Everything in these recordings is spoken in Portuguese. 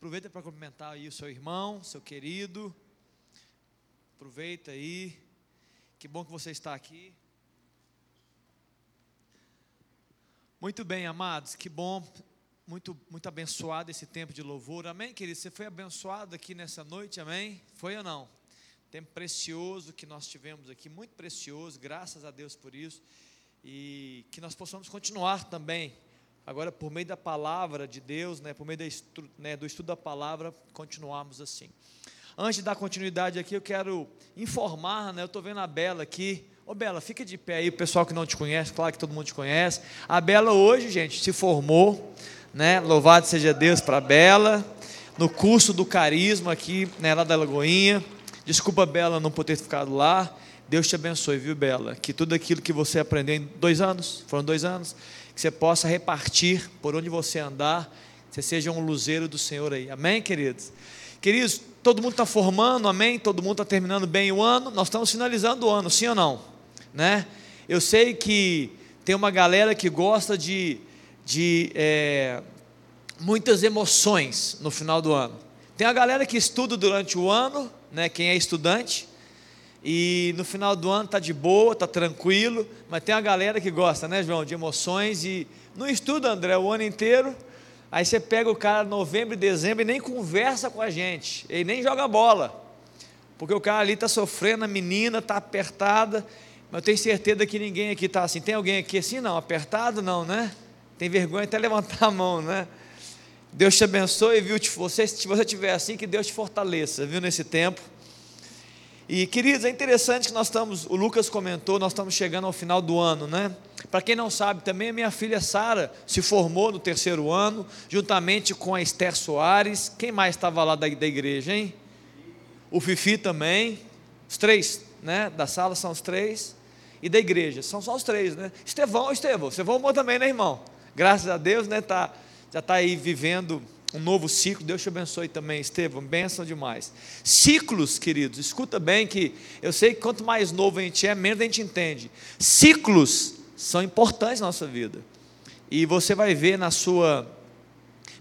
Aproveita para cumprimentar aí o seu irmão, seu querido. Aproveita aí. Que bom que você está aqui. Muito bem, amados, que bom, muito, muito abençoado esse tempo de louvor, amém, querido? Você foi abençoado aqui nessa noite, amém? Foi ou não? Tempo precioso que nós tivemos aqui, muito precioso, graças a Deus por isso, e que nós possamos continuar também agora por meio da palavra de Deus, né, por meio né, do estudo da palavra, continuarmos assim. Antes de dar continuidade aqui, eu quero informar, né, eu estou vendo a Bela aqui. Ô Bela, fica de pé aí, o pessoal que não te conhece, claro que todo mundo te conhece. A Bela hoje, gente, se formou, né? Louvado seja Deus para a Bela, no curso do carisma aqui, né, lá da Lagoinha. Desculpa, Bela, não poder ter ficado lá. Deus te abençoe, viu, Bela? Que tudo aquilo que você aprendeu em dois anos, foram dois anos, que você possa repartir por onde você andar, você seja um luzeiro do Senhor aí. Amém, queridos? Queridos, todo mundo está formando, amém? Todo mundo está terminando bem o ano. Nós estamos finalizando o ano, sim ou não? Né? Eu sei que tem uma galera que gosta de, de é, muitas emoções no final do ano. Tem a galera que estuda durante o ano, né? Quem é estudante, e no final do ano tá de boa, tá tranquilo, mas tem a galera que gosta, né, João, de emoções e não estuda, André, o ano inteiro. Aí você pega o cara novembro e dezembro e nem conversa com a gente, ele nem joga bola, porque o cara ali está sofrendo, a menina está apertada, mas eu tenho certeza que ninguém aqui está assim. Tem alguém aqui assim? Não, apertado não, né? Tem vergonha até levantar a mão, né? Deus te abençoe, viu? Se você estiver assim, que Deus te fortaleça, viu? Nesse tempo. E queridos, é interessante que nós estamos, o Lucas comentou, nós estamos chegando ao final do ano, né? Para quem não sabe, também a minha filha Sara se formou no terceiro ano, juntamente com a Esther Soares. Quem mais estava lá da, da igreja, hein? O Fifi também. Os três, né? Da sala são os três. E da igreja, são só os três, né? Estevão, Estevão, você formou também, né, irmão? Graças a Deus, né? Tá, já está aí vivendo um novo ciclo. Deus te abençoe também, Estevam. Bênção demais. Ciclos, queridos, escuta bem que eu sei que quanto mais novo a gente é, menos a gente entende. Ciclos são importantes na nossa vida. E você vai ver na sua.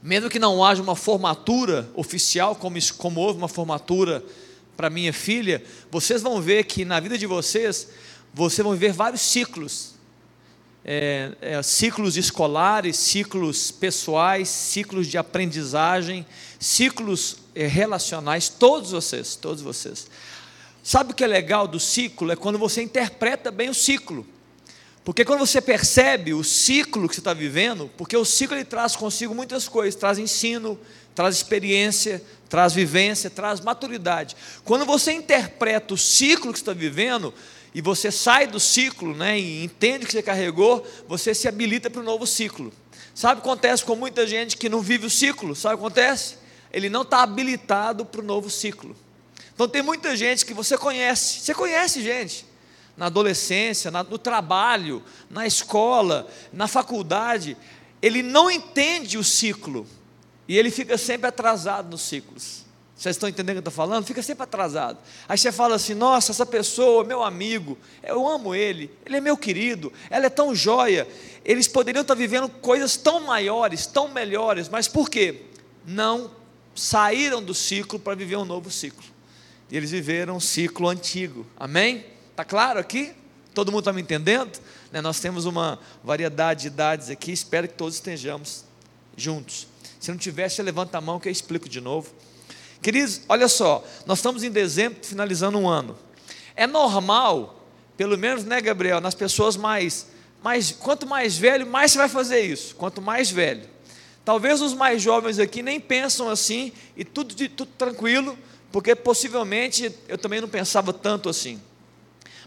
Mesmo que não haja uma formatura oficial, como, como houve uma formatura para minha filha, vocês vão ver que na vida de vocês, vocês vão ver vários ciclos é, é, ciclos escolares, ciclos pessoais, ciclos de aprendizagem, ciclos é, relacionais, todos vocês, todos vocês. Sabe o que é legal do ciclo? É quando você interpreta bem o ciclo. Porque quando você percebe o ciclo que você está vivendo, porque o ciclo ele traz consigo muitas coisas, traz ensino, traz experiência, traz vivência, traz maturidade. Quando você interpreta o ciclo que você está vivendo, e você sai do ciclo, né, e entende que você carregou, você se habilita para o novo ciclo. Sabe o que acontece com muita gente que não vive o ciclo? Sabe o que acontece? Ele não está habilitado para o novo ciclo. Então tem muita gente que você conhece, você conhece gente, na adolescência, no trabalho, na escola, na faculdade, ele não entende o ciclo e ele fica sempre atrasado nos ciclos. Vocês estão entendendo o que eu estou falando? Fica sempre atrasado. Aí você fala assim: nossa, essa pessoa, meu amigo, eu amo ele, ele é meu querido, ela é tão joia. Eles poderiam estar vivendo coisas tão maiores, tão melhores, mas por quê? Não saíram do ciclo para viver um novo ciclo. E eles viveram um ciclo antigo. Amém? Está claro aqui? Todo mundo está me entendendo? Né, nós temos uma variedade de idades aqui, espero que todos estejamos juntos. Se não tiver, levanta a mão que eu explico de novo. Queridos, olha só, nós estamos em dezembro, finalizando um ano. É normal, pelo menos, né, Gabriel, nas pessoas mais, mais, quanto mais velho, mais você vai fazer isso. Quanto mais velho. Talvez os mais jovens aqui nem pensam assim e tudo, tudo tranquilo, porque possivelmente eu também não pensava tanto assim.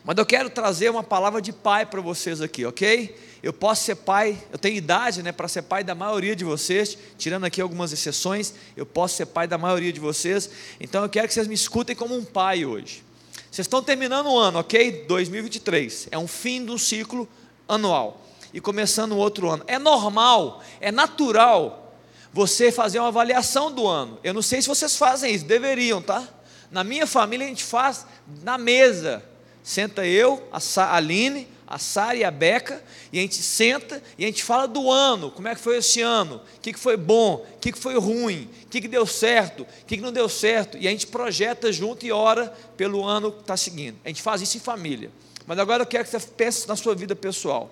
Mas eu quero trazer uma palavra de pai para vocês aqui, ok? Eu posso ser pai, eu tenho idade né, para ser pai da maioria de vocês, tirando aqui algumas exceções, eu posso ser pai da maioria de vocês, então eu quero que vocês me escutem como um pai hoje. Vocês estão terminando o ano, ok? 2023, é um fim do ciclo anual e começando outro ano. É normal, é natural você fazer uma avaliação do ano. Eu não sei se vocês fazem isso, deveriam, tá? Na minha família a gente faz na mesa. Senta eu, a Aline, a Sara e a Beca, e a gente senta e a gente fala do ano, como é que foi esse ano, o que, que foi bom, o que, que foi ruim, o que, que deu certo, o que, que não deu certo, e a gente projeta junto e ora pelo ano que está seguindo. A gente faz isso em família. Mas agora eu quero que você pense na sua vida pessoal.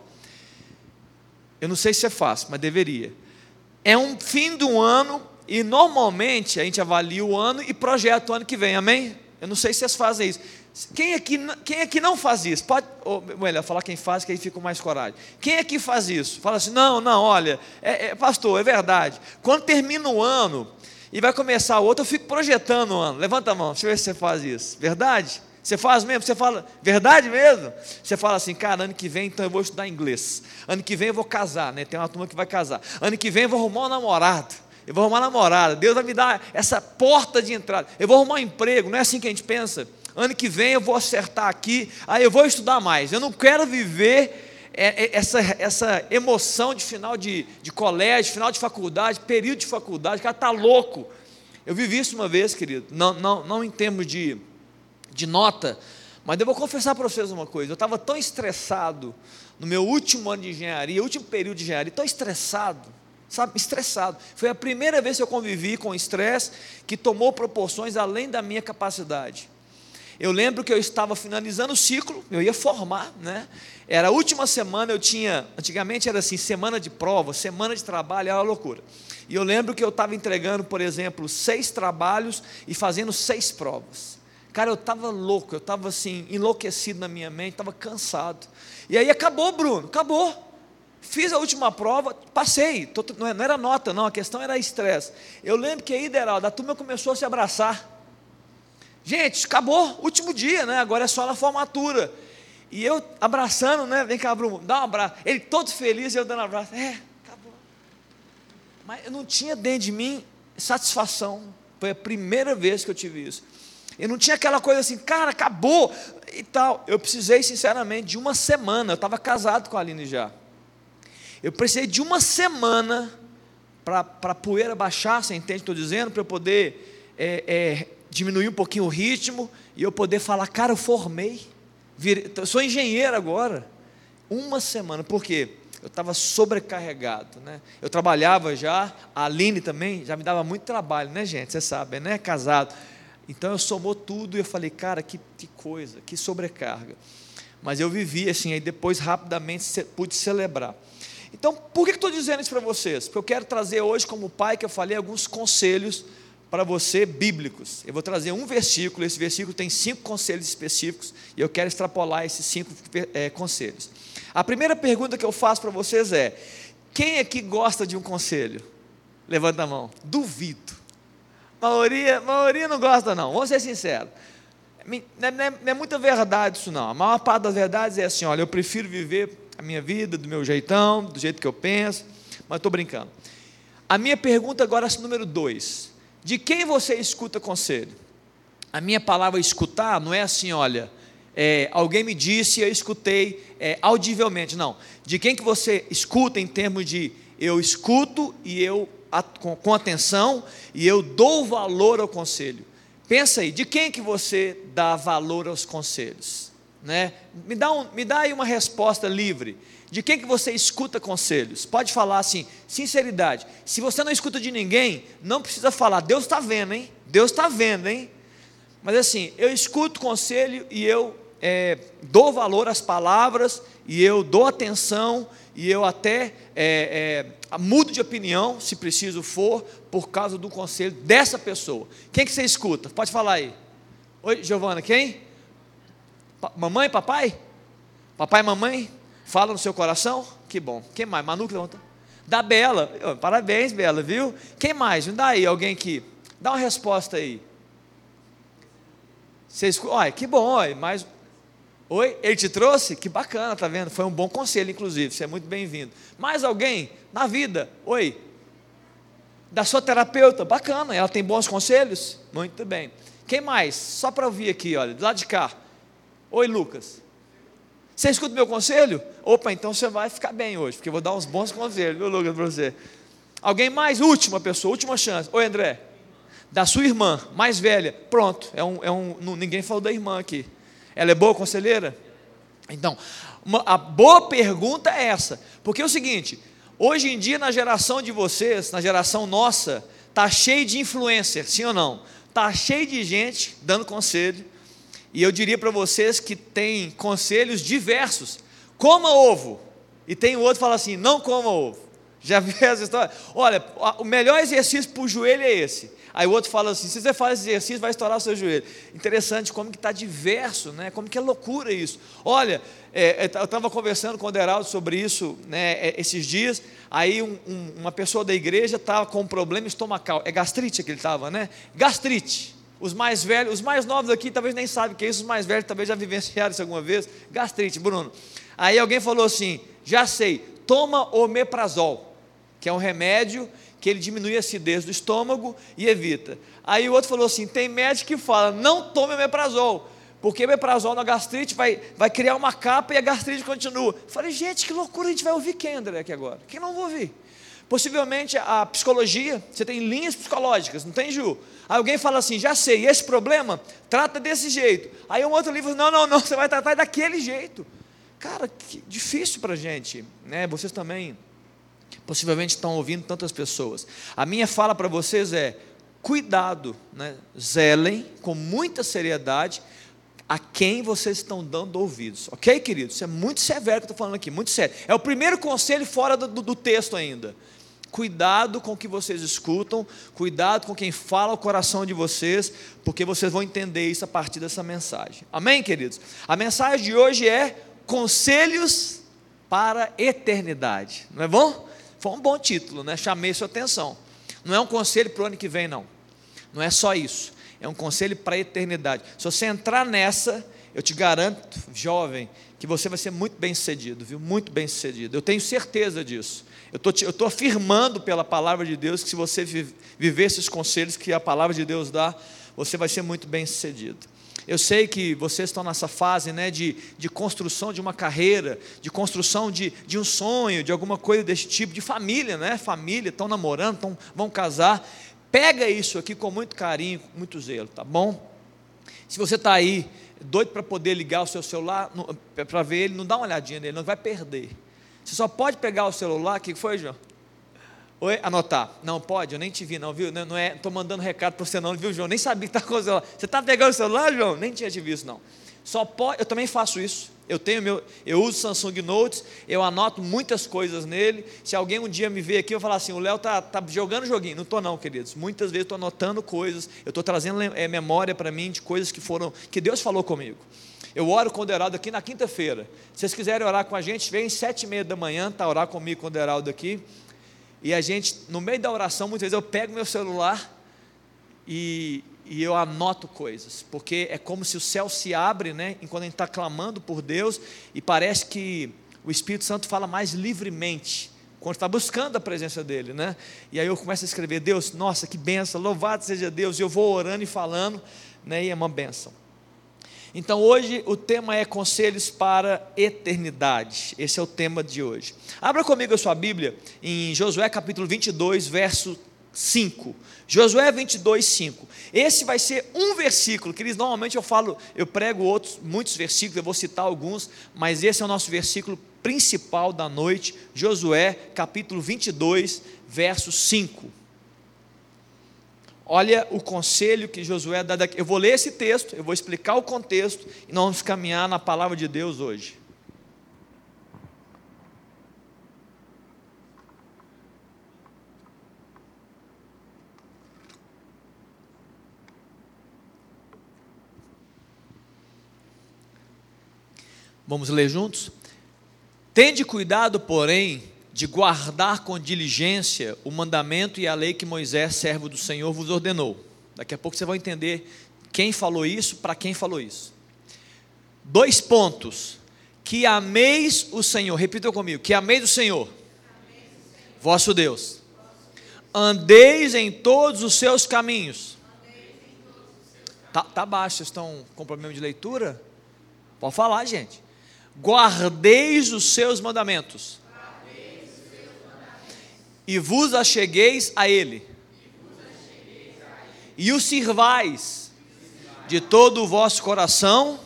Eu não sei se é fácil, mas deveria. É um fim do ano e normalmente a gente avalia o ano e projeta o ano que vem, amém? Eu não sei se vocês fazem isso. Quem aqui, quem aqui não faz isso? Pode, ou melhor, falar quem faz, que aí fica mais coragem. Quem aqui faz isso? Fala assim: não, não, olha, é, é, pastor, é verdade. Quando termina o ano e vai começar o outro, eu fico projetando o ano. Levanta a mão, deixa eu ver se você faz isso. Verdade? Você faz mesmo? Você fala, verdade mesmo? Você fala assim, cara, ano que vem então eu vou estudar inglês. Ano que vem eu vou casar, né? Tem uma turma que vai casar. Ano que vem eu vou arrumar um namorado. Eu vou arrumar uma namorada. Deus vai me dar essa porta de entrada. Eu vou arrumar um emprego. Não é assim que a gente pensa? Ano que vem eu vou acertar aqui, aí eu vou estudar mais. Eu não quero viver é, é, essa, essa emoção de final de, de colégio, final de faculdade, período de faculdade, o cara está louco. Eu vivi isso uma vez, querido, não, não, não em termos de, de nota, mas eu vou confessar para vocês uma coisa: eu estava tão estressado no meu último ano de engenharia, último período de engenharia, tão estressado, sabe, estressado. Foi a primeira vez que eu convivi com estresse que tomou proporções além da minha capacidade. Eu lembro que eu estava finalizando o ciclo, eu ia formar, né? Era a última semana, eu tinha, antigamente era assim, semana de prova, semana de trabalho, era uma loucura. E eu lembro que eu estava entregando, por exemplo, seis trabalhos e fazendo seis provas. Cara, eu estava louco, eu estava assim, enlouquecido na minha mente, estava cansado. E aí acabou, Bruno, acabou. Fiz a última prova, passei. É, não era nota, não, a questão era estresse. Eu lembro que aí, Deraldo, a turma começou a se abraçar. Gente, acabou, último dia, né? Agora é só na formatura. E eu abraçando, né? Vem cá, Bruno, dá um abraço. Ele todo feliz, eu dando um abraço. É, acabou. Mas eu não tinha dentro de mim satisfação. Foi a primeira vez que eu tive isso. Eu não tinha aquela coisa assim, cara, acabou e tal. Eu precisei, sinceramente, de uma semana. Eu estava casado com a Aline já. Eu precisei de uma semana para a poeira baixar, você entende o que estou dizendo? Para eu poder é, é, diminuir um pouquinho o ritmo e eu poder falar, cara, eu formei, virei, sou engenheiro agora. Uma semana, por quê? Eu estava sobrecarregado, né? Eu trabalhava já, a Aline também já me dava muito trabalho, né, gente? Você sabe, né? Casado. Então eu somou tudo e eu falei, cara, que, que coisa, que sobrecarga. Mas eu vivi assim, aí depois rapidamente pude celebrar. Então, por que estou dizendo isso para vocês? Porque eu quero trazer hoje, como pai, que eu falei, alguns conselhos para você bíblicos. Eu vou trazer um versículo, esse versículo tem cinco conselhos específicos e eu quero extrapolar esses cinco é, conselhos. A primeira pergunta que eu faço para vocês é: quem aqui gosta de um conselho? Levanta a mão. Duvido. A maioria, a maioria não gosta, não. Vamos ser sinceros. Não é, não, é, não é muita verdade isso, não. A maior parte das verdades é assim: olha, eu prefiro viver a minha vida do meu jeitão, do jeito que eu penso, mas estou brincando. A minha pergunta agora é número dois de quem você escuta conselho? A minha palavra escutar não é assim, olha, é, alguém me disse e eu escutei é, audivelmente, não. De quem que você escuta em termos de eu escuto e eu com, atenção e eu dou valor ao conselho. Pensa aí, de quem que você dá valor aos conselhos? Né? Me, dá um, me dá aí uma resposta livre. De quem que você escuta conselhos? Pode falar assim, sinceridade. Se você não escuta de ninguém, não precisa falar. Deus está vendo, hein? Deus está vendo, hein? Mas assim, eu escuto conselho e eu é, dou valor às palavras e eu dou atenção e eu até é, é, mudo de opinião, se preciso for, por causa do conselho dessa pessoa. Quem que você escuta? Pode falar aí. Oi, Giovana, quem? Mamãe, papai? Papai e mamãe? Fala no seu coração? Que bom. Quem mais? Manu que levanta. Da Bela. Parabéns, Bela, viu? Quem mais? Me dá aí alguém que. Dá uma resposta aí. Vocês, olha, que bom, olha, mas. Oi, ele te trouxe? Que bacana, tá vendo? Foi um bom conselho, inclusive. Você é muito bem-vindo. Mais alguém na vida? Oi. Da sua terapeuta? Bacana, ela tem bons conselhos? Muito bem. Quem mais? Só para ouvir aqui, olha, do lado de cá. Oi, Lucas. Você escuta meu conselho? Opa, então você vai ficar bem hoje, porque eu vou dar uns bons conselhos, viu, Lucas, para você. Alguém mais? Última pessoa, última chance. Oi, André. Da sua irmã, mais velha. Pronto, é um, é um, ninguém falou da irmã aqui. Ela é boa conselheira? Então, uma, a boa pergunta é essa, porque é o seguinte: hoje em dia, na geração de vocês, na geração nossa, tá cheio de influencer, sim ou não? Tá cheio de gente dando conselho, e eu diria para vocês que tem conselhos diversos. Coma ovo. E tem o outro que fala assim: não coma ovo. Já viu essa história? Olha, o melhor exercício para o joelho é esse. Aí o outro fala assim: se você faz esse exercício, vai estourar o seu joelho. Interessante como que está diverso, né? Como que é loucura isso. Olha, é, é eu estava conversando com o Deraldo sobre isso né, é, esses dias. Aí um, um, uma pessoa da igreja estava com um problema estomacal. É gastrite que ele estava, né? Gastrite. Os mais velhos, os mais novos aqui talvez nem sabem o que é isso, os mais velhos talvez já vivenciaram isso alguma vez. Gastrite, Bruno. Aí alguém falou assim: já sei, toma omeprazol, que é um remédio que ele diminui a acidez do estômago e evita. Aí o outro falou assim: tem médico que fala, não tome omeprazol, porque omeprazol na gastrite vai, vai criar uma capa e a gastrite continua. Falei, gente, que loucura, a gente vai ouvir quem, André, aqui agora? Quem não vai ouvir? Possivelmente a psicologia, você tem linhas psicológicas, não tem, Ju? Aí alguém fala assim, já sei, esse problema trata desse jeito. Aí um outro livro, não, não, não, você vai tratar daquele jeito. Cara, que difícil para gente, né? Vocês também possivelmente estão ouvindo tantas pessoas. A minha fala para vocês é: cuidado, né? zelem com muita seriedade a quem vocês estão dando ouvidos, ok, queridos? Isso é muito severo que eu estou falando aqui, muito sério. É o primeiro conselho fora do, do, do texto ainda. Cuidado com o que vocês escutam, cuidado com quem fala o coração de vocês, porque vocês vão entender isso a partir dessa mensagem. Amém, queridos? A mensagem de hoje é Conselhos para a Eternidade. Não é bom? Foi um bom título, né? Chamei sua atenção. Não é um conselho para o ano que vem, não. Não é só isso. É um conselho para a eternidade. Se você entrar nessa, eu te garanto, jovem, que você vai ser muito bem sucedido, viu? Muito bem sucedido. Eu tenho certeza disso. Eu estou afirmando pela palavra de Deus que se você viver esses conselhos que a palavra de Deus dá, você vai ser muito bem sucedido. Eu sei que vocês estão nessa fase né, de, de construção de uma carreira, de construção de, de um sonho, de alguma coisa desse tipo, de família, né? Família, estão namorando, tão, vão casar. Pega isso aqui com muito carinho, com muito zelo, tá bom? Se você está aí, doido para poder ligar o seu celular, para ver ele, não dá uma olhadinha nele, não vai perder. Você só pode pegar o celular, o que foi, João? Oi, anotar. Não pode, eu nem te vi, não, viu? Não, é, estou mandando recado para você, não, viu, João? Nem sabia que está com o celular. Você está pegando o celular, João? Nem tinha te visto, não. Só pode, eu também faço isso. Eu tenho meu, eu uso Samsung Notes, eu anoto muitas coisas nele. Se alguém um dia me ver aqui, eu falar assim: o Léo está tá jogando joguinho. Não estou, não, queridos. Muitas vezes estou anotando coisas, eu estou trazendo é, memória para mim de coisas que foram, que Deus falou comigo. Eu oro com o Deraldo aqui na quinta-feira. Se vocês quiserem orar com a gente, vem às sete e meia da manhã, tá? Orar comigo com o Deraldo aqui. E a gente, no meio da oração, muitas vezes eu pego meu celular e, e eu anoto coisas, porque é como se o céu se abre, né? Enquanto a gente está clamando por Deus, e parece que o Espírito Santo fala mais livremente quando está buscando a presença dele, né? E aí eu começo a escrever, Deus, nossa, que benção, louvado seja Deus, e eu vou orando e falando, né? E é uma benção. Então hoje o tema é conselhos para eternidade. Esse é o tema de hoje. Abra comigo a sua Bíblia em Josué capítulo 22, verso 5. Josué 22, 5. Esse vai ser um versículo, que eles normalmente eu falo, eu prego outros, muitos versículos, eu vou citar alguns, mas esse é o nosso versículo principal da noite, Josué capítulo 22, verso 5. Olha o conselho que Josué dá daqui. Eu vou ler esse texto, eu vou explicar o contexto e nós vamos caminhar na palavra de Deus hoje. Vamos ler juntos? Tende cuidado, porém, de guardar com diligência o mandamento e a lei que Moisés, servo do Senhor, vos ordenou. Daqui a pouco você vai entender quem falou isso, para quem falou isso. Dois pontos. Que ameis o Senhor, repita comigo: que ameis o Senhor, vosso Deus. Andeis em todos os seus caminhos. Tá, tá baixo, vocês estão com problema de leitura? Pode falar, gente. Guardeis os seus mandamentos e vos achegueis a Ele, e o sirvais de todo o vosso coração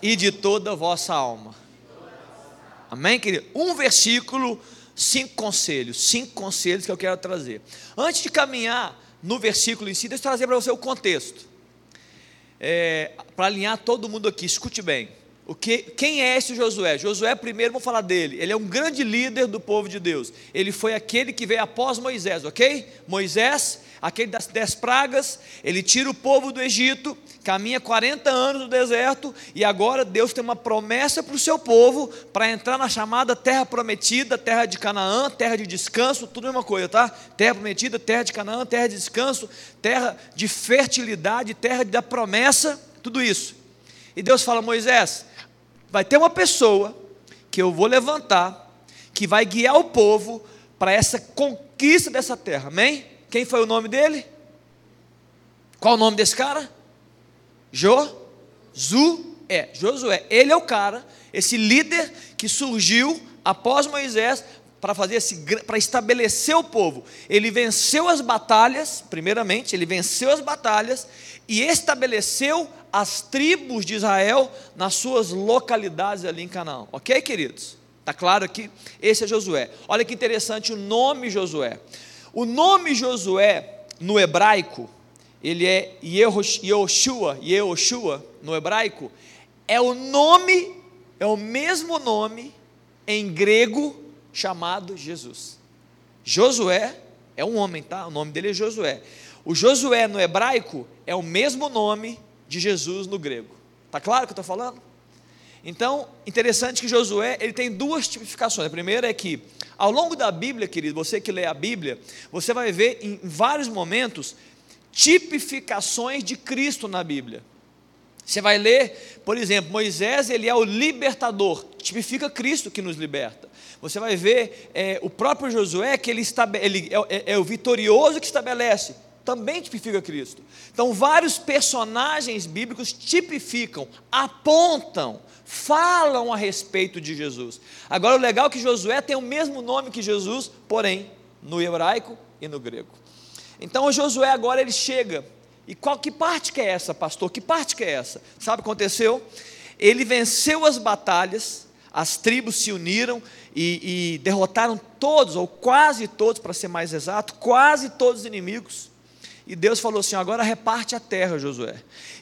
e de toda a vossa alma. Amém, querido? Um versículo, cinco conselhos. Cinco conselhos que eu quero trazer. Antes de caminhar no versículo em si, deixa eu trazer para você o contexto. É, para alinhar todo mundo aqui, escute bem. O que, quem é esse Josué? Josué, primeiro, vamos falar dele. Ele é um grande líder do povo de Deus. Ele foi aquele que veio após Moisés, ok? Moisés, aquele das dez pragas, ele tira o povo do Egito, caminha 40 anos no deserto, e agora Deus tem uma promessa para o seu povo para entrar na chamada terra prometida, terra de Canaã, terra de descanso, tudo é uma coisa, tá? Terra prometida, terra de Canaã, terra de descanso, terra de fertilidade, terra da promessa, tudo isso. E Deus fala: Moisés, vai ter uma pessoa que eu vou levantar, que vai guiar o povo para essa conquista dessa terra, amém? Quem foi o nome dele? Qual o nome desse cara? Josué. Josué. Ele é o cara, esse líder que surgiu após Moisés para fazer esse para estabelecer o povo. Ele venceu as batalhas, primeiramente, ele venceu as batalhas e estabeleceu as tribos de Israel nas suas localidades ali em Canaã. OK, queridos? Tá claro que esse é Josué. Olha que interessante o nome Josué. O nome Josué no hebraico, ele é Yehoshua, Yehoshua no hebraico, é o nome, é o mesmo nome em grego chamado Jesus. Josué é um homem, tá? O nome dele é Josué. O Josué no hebraico é o mesmo nome de Jesus no grego. Tá claro o que eu estou falando? Então, interessante que Josué ele tem duas tipificações. A primeira é que, ao longo da Bíblia, querido, você que lê a Bíblia, você vai ver em vários momentos tipificações de Cristo na Bíblia. Você vai ler, por exemplo, Moisés, ele é o libertador, tipifica Cristo que nos liberta. Você vai ver é, o próprio Josué, que ele, ele é, é, é o vitorioso que estabelece, também tipifica Cristo. Então, vários personagens bíblicos tipificam, apontam, falam a respeito de Jesus. Agora, o legal é que Josué tem o mesmo nome que Jesus, porém, no hebraico e no grego. Então, Josué agora ele chega e qual que parte que é essa, pastor? Que parte que é essa? Sabe o que aconteceu? Ele venceu as batalhas, as tribos se uniram e, e derrotaram todos, ou quase todos, para ser mais exato, quase todos os inimigos. E Deus falou assim: agora reparte a terra, Josué.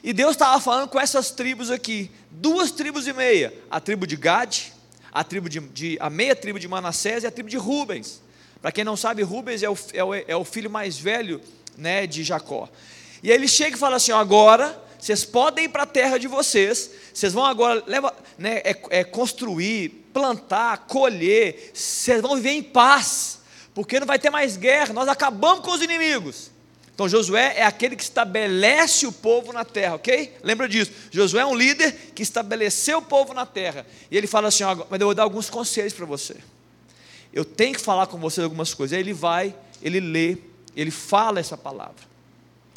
E Deus estava falando com essas tribos aqui, duas tribos e meia: a tribo de Gade, a, tribo de, de, a meia tribo de Manassés e a tribo de Rubens. Para quem não sabe, Rubens é o, é o, é o filho mais velho né, de Jacó. E aí ele chega e fala assim: agora vocês podem ir para a terra de vocês, vocês vão agora leva, né, é, é construir, plantar, colher, vocês vão viver em paz, porque não vai ter mais guerra, nós acabamos com os inimigos. Então Josué é aquele que estabelece o povo na terra, ok? Lembra disso. Josué é um líder que estabeleceu o povo na terra. E ele fala assim: mas eu vou dar alguns conselhos para você. Eu tenho que falar com você algumas coisas. Aí ele vai, ele lê, ele fala essa palavra.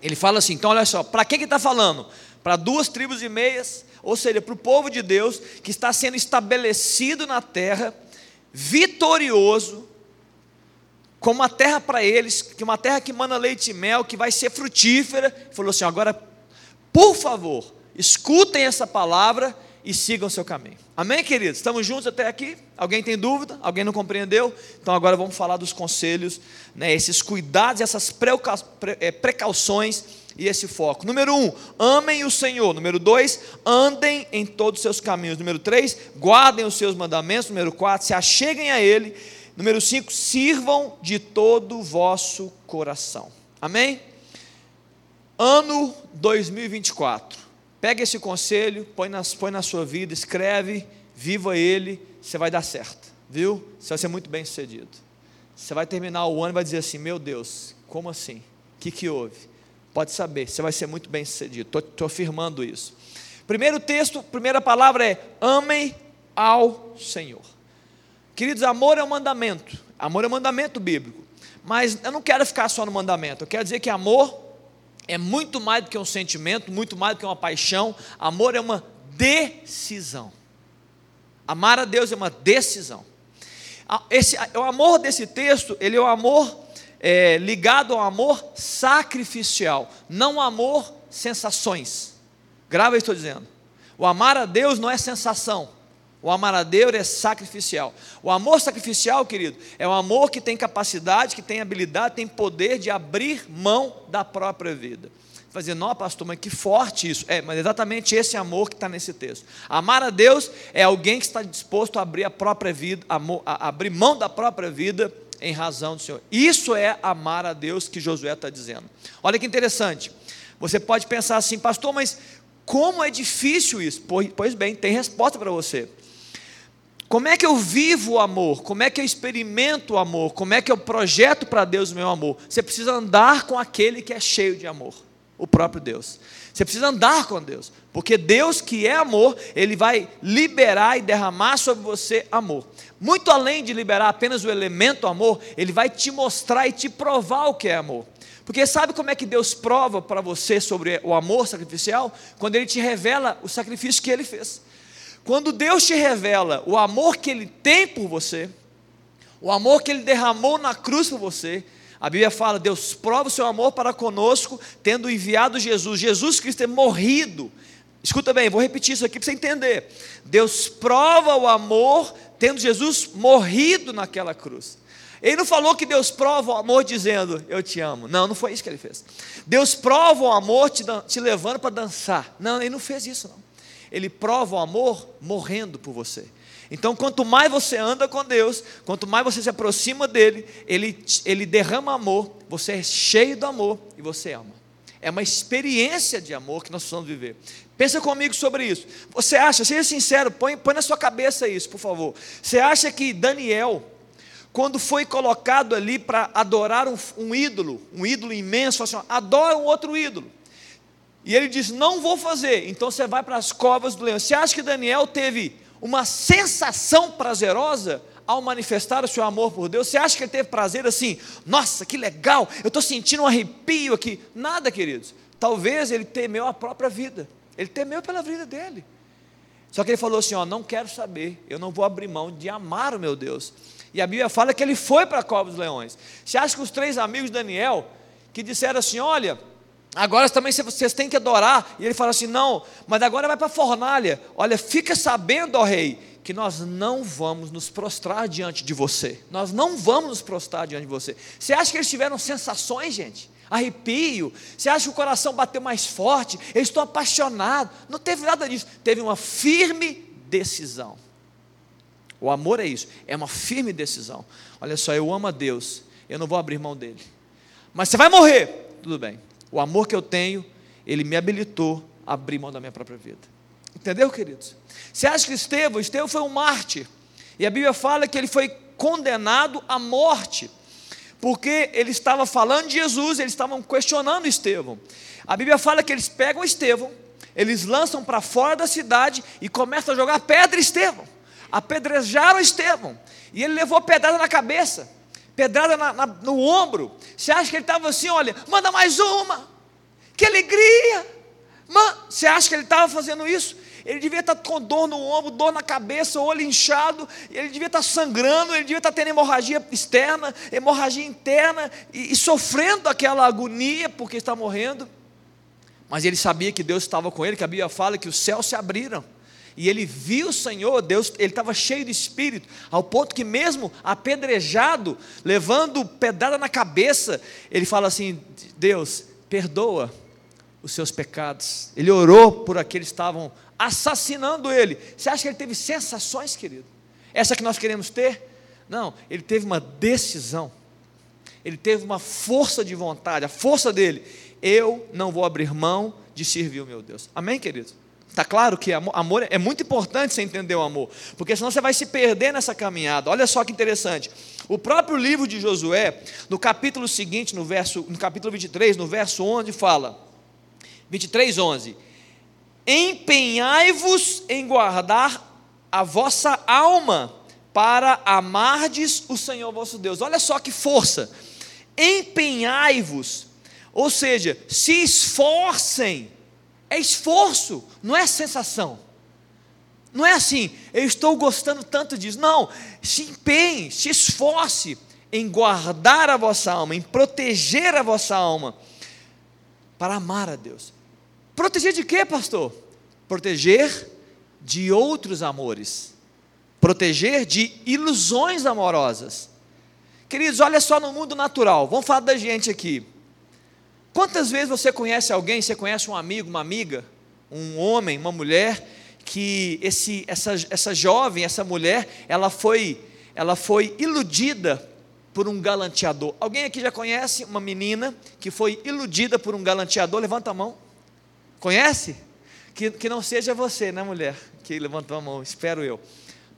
Ele fala assim: então olha só, para quem que está falando? Para duas tribos e meias, ou seja, para o povo de Deus que está sendo estabelecido na terra, vitorioso, com uma terra para eles, que uma terra que manda leite e mel, que vai ser frutífera. Ele falou assim: agora, por favor, escutem essa palavra e sigam o seu caminho. Amém, queridos? Estamos juntos até aqui? Alguém tem dúvida? Alguém não compreendeu? Então agora vamos falar dos conselhos, né, esses cuidados, essas é, precauções e esse foco. Número um, amem o Senhor. Número dois, andem em todos os seus caminhos. Número três, guardem os seus mandamentos. Número quatro, se acheguem a Ele. Número cinco, sirvam de todo o vosso coração. Amém? Ano 2024. Pega esse conselho, põe na, põe na sua vida, escreve, viva ele, você vai dar certo, viu? Você vai ser muito bem sucedido. Você vai terminar o ano e vai dizer assim: Meu Deus, como assim? O que, que houve? Pode saber, você vai ser muito bem sucedido. Estou afirmando isso. Primeiro texto, primeira palavra é: amem ao Senhor. Queridos, amor é um mandamento. Amor é um mandamento bíblico. Mas eu não quero ficar só no mandamento. Eu quero dizer que amor é muito mais do que um sentimento, muito mais do que uma paixão. Amor é uma decisão. Amar a Deus é uma decisão. Esse, o amor desse texto, ele é o amor é, ligado ao amor sacrificial, não amor sensações. Grava isso que estou dizendo. O amar a Deus não é sensação. O amar a Deus é sacrificial. O amor sacrificial, querido, é um amor que tem capacidade, que tem habilidade, tem poder de abrir mão da própria vida. Fazer, não, pastor, mas que forte isso. É, mas exatamente esse amor que está nesse texto. Amar a Deus é alguém que está disposto a abrir a própria vida, a abrir mão da própria vida em razão do Senhor. Isso é amar a Deus que Josué está dizendo. Olha que interessante. Você pode pensar assim, pastor, mas como é difícil isso? Pois bem, tem resposta para você. Como é que eu vivo o amor? Como é que eu experimento o amor? Como é que eu projeto para Deus o meu amor? Você precisa andar com aquele que é cheio de amor, o próprio Deus. Você precisa andar com Deus, porque Deus que é amor, Ele vai liberar e derramar sobre você amor. Muito além de liberar apenas o elemento amor, Ele vai te mostrar e te provar o que é amor. Porque sabe como é que Deus prova para você sobre o amor sacrificial? Quando Ele te revela o sacrifício que Ele fez. Quando Deus te revela o amor que Ele tem por você, o amor que Ele derramou na cruz por você, a Bíblia fala: Deus prova o seu amor para conosco, tendo enviado Jesus, Jesus Cristo é morrido. Escuta bem, vou repetir isso aqui para você entender. Deus prova o amor, tendo Jesus morrido naquela cruz. Ele não falou que Deus prova o amor dizendo, eu te amo. Não, não foi isso que ele fez. Deus prova o amor te, te levando para dançar. Não, ele não fez isso, não. Ele prova o amor morrendo por você. Então, quanto mais você anda com Deus, quanto mais você se aproxima dele, ele, ele derrama amor, você é cheio do amor e você ama. É uma experiência de amor que nós precisamos viver. Pensa comigo sobre isso. Você acha, seja sincero, põe, põe na sua cabeça isso, por favor. Você acha que Daniel, quando foi colocado ali para adorar um, um, ídolo, um ídolo imenso, assim: adora um outro ídolo. E ele diz: Não vou fazer. Então você vai para as covas do leão. Você acha que Daniel teve uma sensação prazerosa ao manifestar o seu amor por Deus? Você acha que ele teve prazer assim? Nossa, que legal, eu estou sentindo um arrepio aqui. Nada, queridos. Talvez ele temeu a própria vida. Ele temeu pela vida dele. Só que ele falou assim: Ó, não quero saber, eu não vou abrir mão de amar o meu Deus. E a Bíblia fala que ele foi para a cova dos leões. Você acha que os três amigos de Daniel, que disseram assim: Olha, Agora também vocês têm que adorar. E ele fala assim: não, mas agora vai para a fornalha. Olha, fica sabendo, ó rei, que nós não vamos nos prostrar diante de você. Nós não vamos nos prostrar diante de você. Você acha que eles tiveram sensações, gente? Arrepio? Você acha que o coração bateu mais forte? Eles estão apaixonados. Não teve nada disso. Teve uma firme decisão. O amor é isso, é uma firme decisão. Olha só, eu amo a Deus, eu não vou abrir mão dele. Mas você vai morrer, tudo bem o amor que eu tenho, ele me habilitou a abrir mão da minha própria vida. Entendeu, queridos? Você acha que Estevão, Estevão foi um mártir, e a Bíblia fala que ele foi condenado à morte, porque ele estava falando de Jesus, eles estavam questionando Estevão. A Bíblia fala que eles pegam Estevão, eles lançam para fora da cidade e começam a jogar pedra em Estevão, apedrejaram Estevão, e ele levou pedrada na cabeça pedrada na, na, no ombro. Você acha que ele estava assim, olha, manda mais uma, que alegria. Man, você acha que ele estava fazendo isso? Ele devia estar tá com dor no ombro, dor na cabeça, olho inchado, ele devia estar tá sangrando, ele devia estar tá tendo hemorragia externa, hemorragia interna, e, e sofrendo aquela agonia porque está morrendo. Mas ele sabia que Deus estava com ele, que a Bíblia fala que os céus se abriram e ele viu o Senhor, Deus, ele estava cheio de espírito, ao ponto que mesmo apedrejado, levando pedrada na cabeça, ele fala assim: Deus, perdoa os seus pecados. Ele orou por aqueles que estavam assassinando ele. Você acha que ele teve sensações, querido? Essa que nós queremos ter? Não, ele teve uma decisão. Ele teve uma força de vontade, a força dele. Eu não vou abrir mão de servir o meu Deus. Amém, querido? Está claro que amor é muito importante você entender o amor, porque senão você vai se perder nessa caminhada. Olha só que interessante. O próprio livro de Josué, no capítulo seguinte, no verso, no capítulo 23, no verso 11, fala: 23, 11: Empenhai-vos em guardar a vossa alma para amardes o Senhor vosso Deus. Olha só que força. Empenhai-vos, ou seja, se esforcem é esforço, não é sensação. Não é assim, eu estou gostando tanto disso. Não, se empenhe, se esforce em guardar a vossa alma, em proteger a vossa alma, para amar a Deus. Proteger de quê, pastor? proteger de outros amores, proteger de ilusões amorosas. Queridos, olha só no mundo natural, vamos falar da gente aqui. Quantas vezes você conhece alguém, você conhece um amigo, uma amiga, um homem, uma mulher, que esse, essa, essa jovem, essa mulher, ela foi, ela foi iludida por um galanteador. Alguém aqui já conhece uma menina que foi iludida por um galanteador? Levanta a mão. Conhece? Que, que não seja você, né, mulher? Que levantou a mão, espero eu.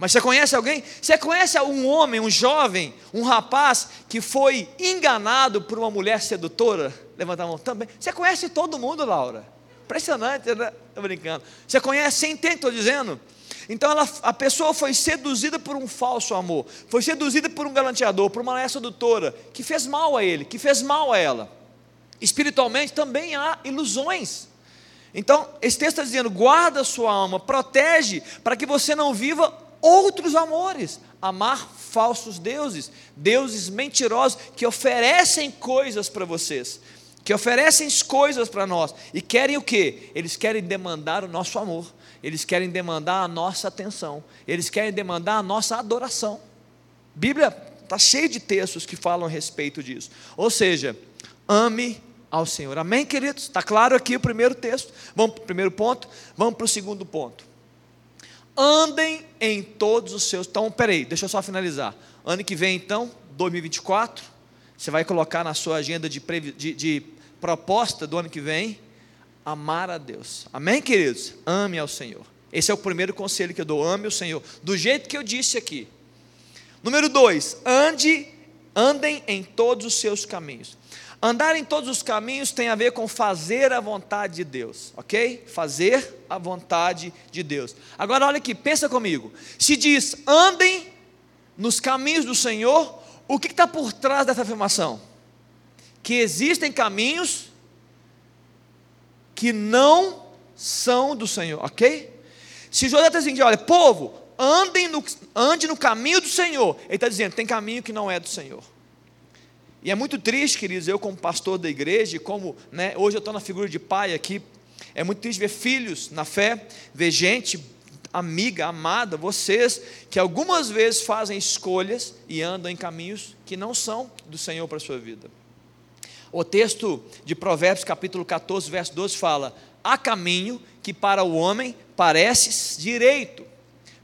Mas você conhece alguém? Você conhece um homem, um jovem, um rapaz que foi enganado por uma mulher sedutora? Levanta a mão também. Você conhece todo mundo, Laura? Impressionante, né? Estou brincando. Você conhece, você entende estou dizendo? Então ela, a pessoa foi seduzida por um falso amor, foi seduzida por um galanteador, por uma sedutora, que fez mal a ele, que fez mal a ela. Espiritualmente também há ilusões. Então, esse texto está dizendo: guarda sua alma, protege, para que você não viva outros amores, amar falsos deuses, deuses mentirosos que oferecem coisas para vocês, que oferecem coisas para nós e querem o que? Eles querem demandar o nosso amor, eles querem demandar a nossa atenção, eles querem demandar a nossa adoração. Bíblia está cheia de textos que falam a respeito disso. Ou seja, ame ao Senhor. Amém, queridos? Está claro aqui o primeiro texto. Vamos para o primeiro ponto, vamos para o segundo ponto. Andem em todos os seus. Então, peraí, deixa eu só finalizar. Ano que vem, então, 2024, você vai colocar na sua agenda de, de, de proposta do ano que vem, amar a Deus. Amém, queridos? Ame ao Senhor. Esse é o primeiro conselho que eu dou, ame o Senhor, do jeito que eu disse aqui. Número dois, ande, andem em todos os seus caminhos. Andar em todos os caminhos tem a ver com fazer a vontade de Deus, ok? Fazer a vontade de Deus. Agora olha aqui, pensa comigo. Se diz andem nos caminhos do Senhor, o que está por trás dessa afirmação? Que existem caminhos que não são do Senhor, ok? Se José está dizendo, olha, povo, andem no, ande no caminho do Senhor, ele está dizendo, tem caminho que não é do Senhor. E é muito triste, queridos, eu como pastor da igreja, como né, hoje eu estou na figura de pai aqui, é muito triste ver filhos na fé, ver gente amiga, amada, vocês que algumas vezes fazem escolhas e andam em caminhos que não são do Senhor para a sua vida. O texto de Provérbios, capítulo 14, verso 12 fala: Há caminho que para o homem parece direito,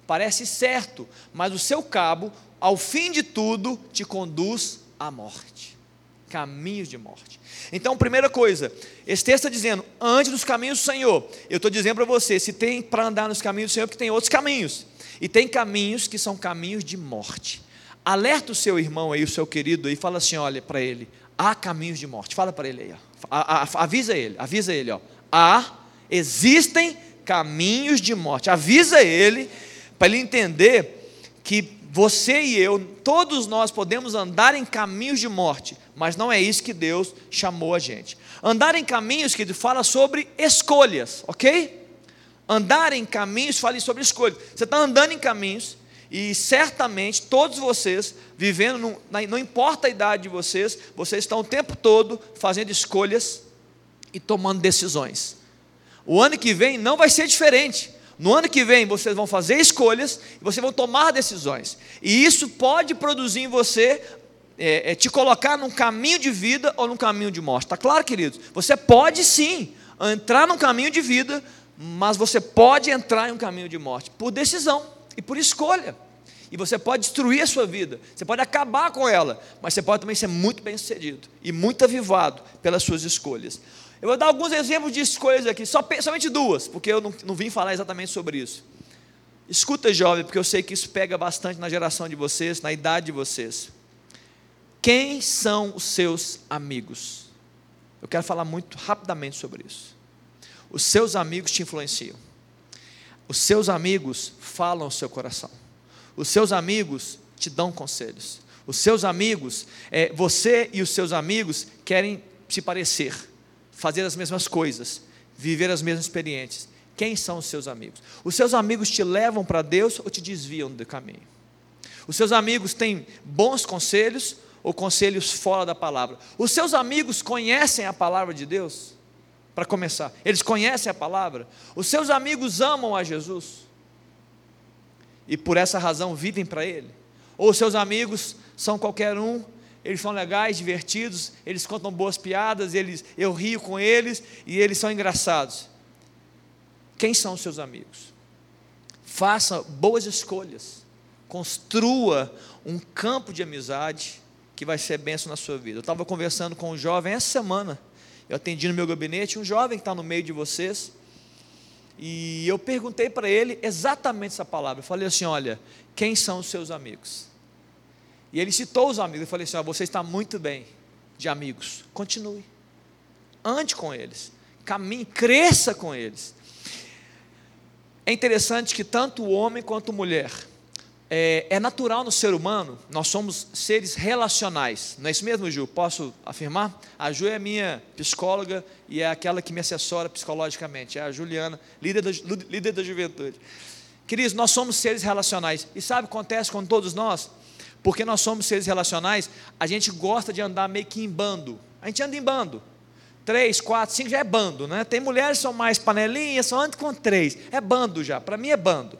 parece certo, mas o seu cabo, ao fim de tudo, te conduz à morte. Caminhos de morte. Então, primeira coisa, esse texto está dizendo, ande nos caminhos do Senhor. Eu estou dizendo para você, se tem para andar nos caminhos do Senhor, porque tem outros caminhos. E tem caminhos que são caminhos de morte. Alerta o seu irmão aí, o seu querido aí, fala assim: olha para ele, há caminhos de morte. Fala para ele aí, avisa ele, avisa ele, ó. Há, existem caminhos de morte. Avisa ele, para ele entender que você e eu, todos nós podemos andar em caminhos de morte, mas não é isso que Deus chamou a gente. Andar em caminhos que fala sobre escolhas, ok? Andar em caminhos fala sobre escolhas. Você está andando em caminhos e certamente todos vocês, vivendo, no, não importa a idade de vocês, vocês estão o tempo todo fazendo escolhas e tomando decisões. O ano que vem não vai ser diferente. No ano que vem vocês vão fazer escolhas e vocês vão tomar decisões. E isso pode produzir em você, é, é, te colocar num caminho de vida ou num caminho de morte. Está claro, queridos? Você pode sim entrar num caminho de vida, mas você pode entrar em um caminho de morte por decisão e por escolha. E você pode destruir a sua vida, você pode acabar com ela, mas você pode também ser muito bem sucedido e muito avivado pelas suas escolhas. Eu vou dar alguns exemplos de escolhas aqui, só, somente duas, porque eu não, não vim falar exatamente sobre isso. Escuta, jovem, porque eu sei que isso pega bastante na geração de vocês, na idade de vocês. Quem são os seus amigos? Eu quero falar muito rapidamente sobre isso. Os seus amigos te influenciam. Os seus amigos falam o seu coração. Os seus amigos te dão conselhos. Os seus amigos, é, você e os seus amigos querem se parecer fazer as mesmas coisas, viver as mesmas experiências. Quem são os seus amigos? Os seus amigos te levam para Deus ou te desviam do caminho? Os seus amigos têm bons conselhos ou conselhos fora da palavra? Os seus amigos conhecem a palavra de Deus? para começar. Eles conhecem a palavra. Os seus amigos amam a Jesus. E por essa razão vivem para Ele. Ou os seus amigos são qualquer um, eles são legais, divertidos, eles contam boas piadas, eles, eu rio com eles e eles são engraçados. Quem são os seus amigos? Faça boas escolhas. Construa um campo de amizade que vai ser benção na sua vida. Eu estava conversando com um jovem essa semana. Eu atendi no meu gabinete um jovem que está no meio de vocês. E eu perguntei para ele exatamente essa palavra. Eu falei assim: olha, quem são os seus amigos? E ele citou os amigos. Eu falei assim: ó, você está muito bem de amigos. Continue. Ande com eles. Caminhe, cresça com eles. É interessante que tanto o homem quanto a mulher, é, é, natural no ser humano, nós somos seres relacionais. Não é isso mesmo, Ju? Posso afirmar? A Ju é minha psicóloga e é aquela que me assessora psicologicamente. É a Juliana, líder da, líder da juventude. Queridos, nós somos seres relacionais. E sabe o que acontece com todos nós? Porque nós somos seres relacionais, a gente gosta de andar meio que em bando. A gente anda em bando três, quatro, cinco já é bando, né? Tem mulheres que são mais panelinhas, só anda com três. É bando já, para mim é bando.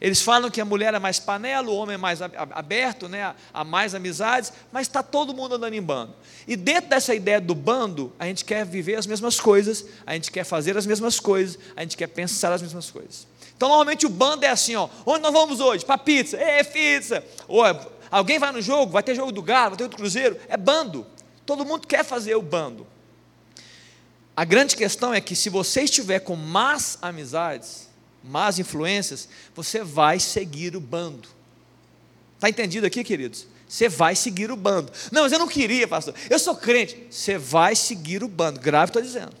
Eles falam que a mulher é mais panela, o homem é mais aberto, né? há mais amizades, mas está todo mundo andando em bando. E dentro dessa ideia do bando, a gente quer viver as mesmas coisas, a gente quer fazer as mesmas coisas, a gente quer pensar as mesmas coisas. Então, normalmente o bando é assim: ó, onde nós vamos hoje? Para pizza, é pizza. Ou alguém vai no jogo, vai ter jogo do Galo, vai ter outro Cruzeiro. É bando. Todo mundo quer fazer o bando. A grande questão é que se você estiver com más amizades, más influências, você vai seguir o bando. Está entendido aqui, queridos? Você vai seguir o bando. Não, mas eu não queria, pastor. Eu sou crente. Você vai seguir o bando. Grave, estou dizendo.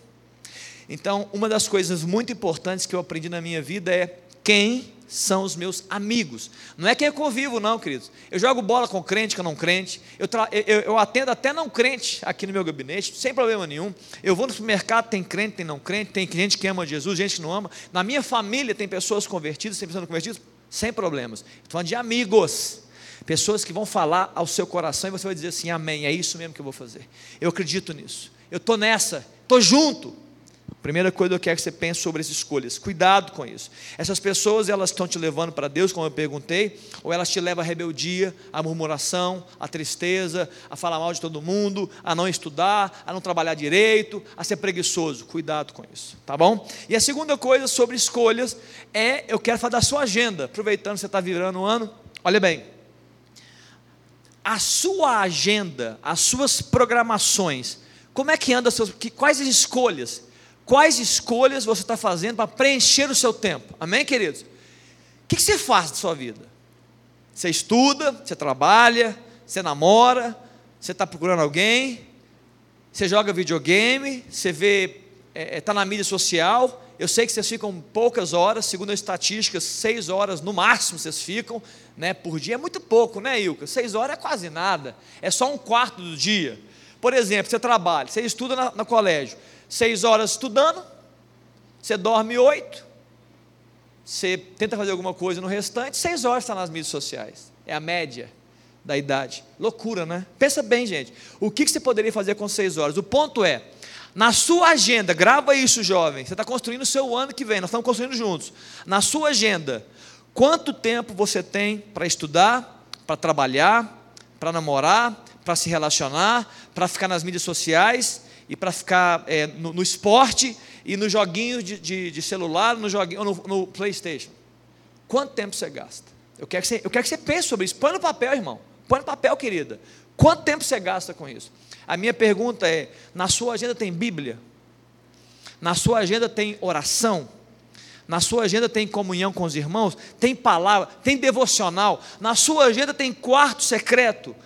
Então, uma das coisas muito importantes que eu aprendi na minha vida é quem são os meus amigos. Não é quem eu convivo, não, queridos. Eu jogo bola com crente, com não crente. Eu, eu, eu, atendo até não crente aqui no meu gabinete, sem problema nenhum. Eu vou no supermercado, tem crente, tem não crente, tem gente que ama Jesus, gente que não ama. Na minha família tem pessoas convertidas, tem pessoas convertidas, sem problemas. Estou falando de amigos. Pessoas que vão falar ao seu coração e você vai dizer assim: Amém, é isso mesmo que eu vou fazer. Eu acredito nisso. Eu estou nessa, estou junto. Primeira coisa que eu quero que você pense sobre as escolhas. Cuidado com isso. Essas pessoas, elas estão te levando para Deus, como eu perguntei, ou elas te levam à rebeldia, à murmuração, à tristeza, a falar mal de todo mundo, a não estudar, a não trabalhar direito, a ser preguiçoso. Cuidado com isso, tá bom? E a segunda coisa sobre escolhas é, eu quero falar da sua agenda, aproveitando que você está virando o ano, olha bem, a sua agenda, as suas programações, como é que anda, quais as escolhas Quais escolhas você está fazendo para preencher o seu tempo? Amém, queridos? O que você faz da sua vida? Você estuda, você trabalha, você namora, você está procurando alguém, você joga videogame, você vê, está é, é tá na mídia social. Eu sei que vocês ficam poucas horas, segundo as estatísticas, seis horas no máximo vocês ficam, né, por dia. É muito pouco, né, Ilka? Seis horas é quase nada, é só um quarto do dia. Por exemplo, você trabalha, você estuda na, no colégio, seis horas estudando, você dorme oito, você tenta fazer alguma coisa no restante, seis horas está nas mídias sociais. É a média da idade. Loucura, né? Pensa bem, gente. O que você poderia fazer com seis horas? O ponto é, na sua agenda, grava isso, jovem. Você está construindo o seu ano que vem, nós estamos construindo juntos. Na sua agenda, quanto tempo você tem para estudar, para trabalhar, para namorar, para se relacionar, para ficar nas mídias sociais e para ficar é, no, no, esporte e no joguinho de, de, de celular, no, joguinho, no, no PlayStation. Quanto tempo você gasta? Eu quero, que você, eu quero que você pense sobre isso. Põe no papel, irmão. Põe no papel, querida. Quanto tempo você gasta com isso? A minha pergunta é: na sua agenda tem Bíblia? Na sua agenda tem oração? Na sua agenda tem comunhão com os irmãos? Tem palavra? Tem devocional? Na sua agenda tem quarto secreto?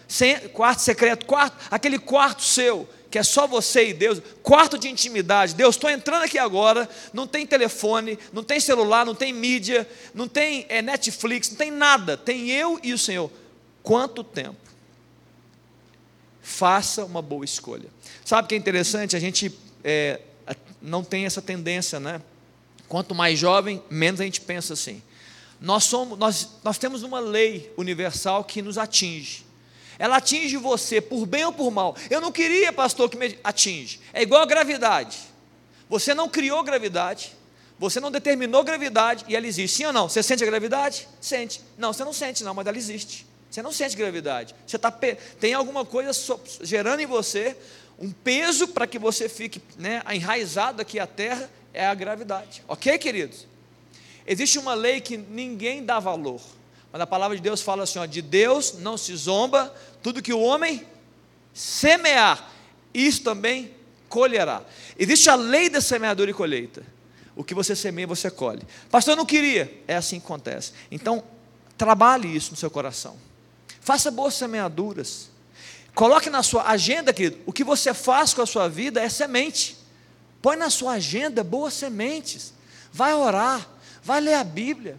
Quarto secreto, quarto, aquele quarto seu que é só você e Deus, quarto de intimidade. Deus, estou entrando aqui agora, não tem telefone, não tem celular, não tem mídia, não tem é, Netflix, não tem nada, tem eu e o Senhor. Quanto tempo? Faça uma boa escolha. Sabe o que é interessante? A gente é, não tem essa tendência, né? Quanto mais jovem, menos a gente pensa assim. Nós, somos, nós, nós temos uma lei universal que nos atinge ela atinge você por bem ou por mal. Eu não queria, pastor, que me atinge. É igual a gravidade. Você não criou gravidade, você não determinou gravidade e ela existe. Sim ou não? Você sente a gravidade? Sente. Não, você não sente, não, mas ela existe. Você não sente gravidade. Você tá, tem alguma coisa gerando em você um peso para que você fique né, enraizado aqui à terra, é a gravidade. Ok, queridos? Existe uma lei que ninguém dá valor. Mas a palavra de Deus fala assim: ó, de Deus não se zomba, tudo que o homem semear, isso também colherá. Existe a lei da semeadura e colheita. O que você semeia, você colhe. Pastor, eu não queria. É assim que acontece. Então, trabalhe isso no seu coração. Faça boas semeaduras. Coloque na sua agenda, querido, o que você faz com a sua vida é semente. Põe na sua agenda boas sementes. Vai orar, vai ler a Bíblia,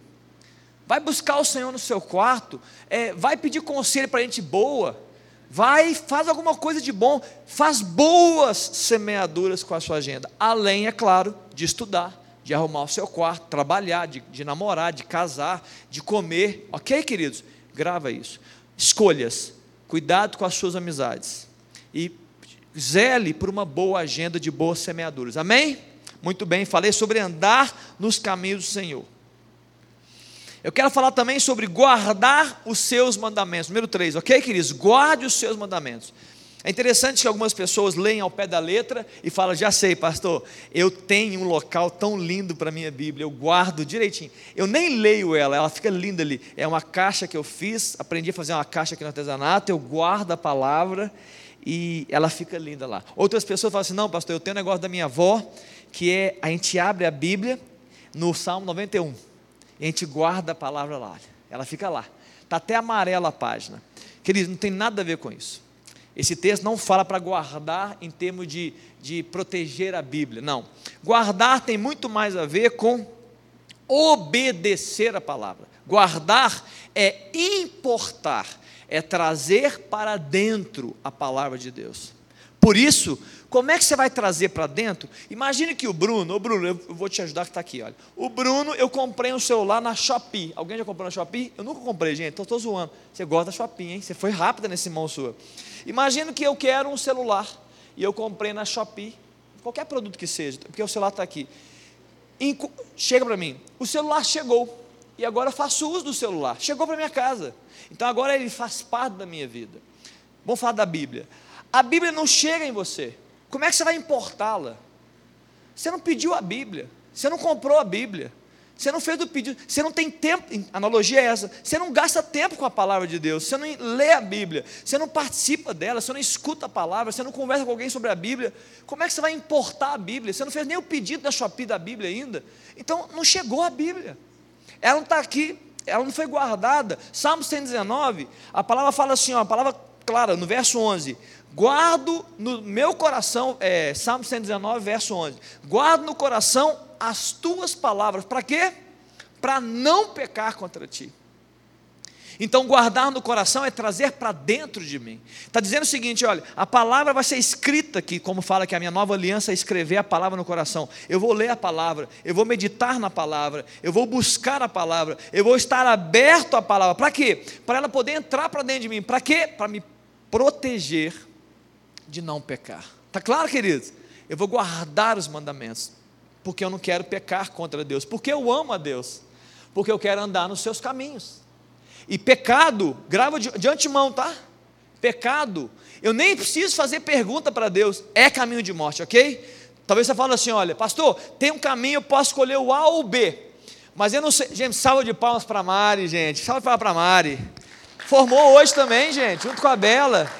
vai buscar o Senhor no seu quarto, é, vai pedir conselho para gente boa, vai, faz alguma coisa de bom, faz boas semeaduras com a sua agenda, além, é claro, de estudar, de arrumar o seu quarto, trabalhar, de, de namorar, de casar, de comer, ok, queridos? Grava isso. Escolhas, cuidado com as suas amizades e zele por uma boa agenda de boas semeaduras, amém? Muito bem, falei sobre andar nos caminhos do Senhor. Eu quero falar também sobre guardar os seus mandamentos. Número 3, ok, queridos? Guarde os seus mandamentos. É interessante que algumas pessoas leem ao pé da letra e falam: Já sei, pastor, eu tenho um local tão lindo para a minha Bíblia, eu guardo direitinho. Eu nem leio ela, ela fica linda ali. É uma caixa que eu fiz, aprendi a fazer uma caixa aqui no artesanato, eu guardo a palavra e ela fica linda lá. Outras pessoas falam assim: Não, pastor, eu tenho um negócio da minha avó, que é a gente abre a Bíblia no Salmo 91 e a gente guarda a palavra lá. Ela fica lá. Está até amarela a página. Queridos, não tem nada a ver com isso. Esse texto não fala para guardar em termos de, de proteger a Bíblia. Não. Guardar tem muito mais a ver com obedecer a palavra. Guardar é importar, é trazer para dentro a palavra de Deus. Por isso, como é que você vai trazer para dentro? Imagine que o Bruno, o Bruno, eu vou te ajudar que está aqui, olha. O Bruno, eu comprei um celular na Shopee. Alguém já comprou na Shopee? Eu nunca comprei, gente, estou zoando. Você gosta da Shopee, hein? Você foi rápida nesse mão sua. Imagine que eu quero um celular e eu comprei na Shopee, qualquer produto que seja, porque o celular está aqui. Chega para mim, o celular chegou e agora eu faço uso do celular. Chegou para minha casa, então agora ele faz parte da minha vida. Vamos falar da Bíblia. A Bíblia não chega em você. Como é que você vai importá-la? Você não pediu a Bíblia, você não comprou a Bíblia, você não fez o pedido, você não tem tempo, analogia é essa, você não gasta tempo com a palavra de Deus, você não lê a Bíblia, você não participa dela, você não escuta a palavra, você não conversa com alguém sobre a Bíblia, como é que você vai importar a Bíblia? Você não fez nem o pedido da Shopee da Bíblia ainda, então não chegou a Bíblia, ela não está aqui, ela não foi guardada. Salmo 119, a palavra fala assim, ó, a palavra clara, no verso 11: Guardo no meu coração, é, Salmo 119, verso 11: Guardo no coração as tuas palavras, para quê? Para não pecar contra ti. Então, guardar no coração é trazer para dentro de mim. Está dizendo o seguinte: olha, a palavra vai ser escrita aqui, como fala que a minha nova aliança é escrever a palavra no coração. Eu vou ler a palavra, eu vou meditar na palavra, eu vou buscar a palavra, eu vou estar aberto à palavra. Para quê? Para ela poder entrar para dentro de mim. Para quê? Para me proteger de não pecar. Está claro, queridos? Eu vou guardar os mandamentos, porque eu não quero pecar contra Deus, porque eu amo a Deus, porque eu quero andar nos seus caminhos. E pecado, grava de, de antemão, tá? Pecado, eu nem preciso fazer pergunta para Deus, é caminho de morte, ok? Talvez você fale assim: olha, pastor, tem um caminho, eu posso escolher o A ou o B, mas eu não sei. Gente, salva de palmas para Mari, gente, salva de palmas para Mari. Formou hoje também, gente, junto com a Bela.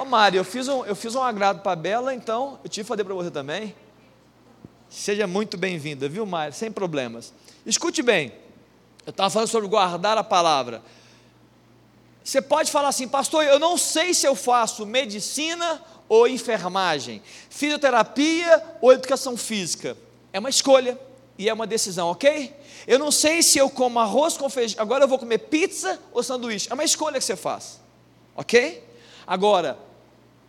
Ô Mari, eu fiz um, eu fiz um agrado para a Bela, então eu tive que fazer para você também. Seja muito bem-vinda, viu, Mari? Sem problemas. Escute bem, eu estava falando sobre guardar a palavra. Você pode falar assim, pastor, eu não sei se eu faço medicina ou enfermagem, fisioterapia ou educação física. É uma escolha e é uma decisão, ok? Eu não sei se eu como arroz com feijão, agora eu vou comer pizza ou sanduíche. É uma escolha que você faz, ok? Agora,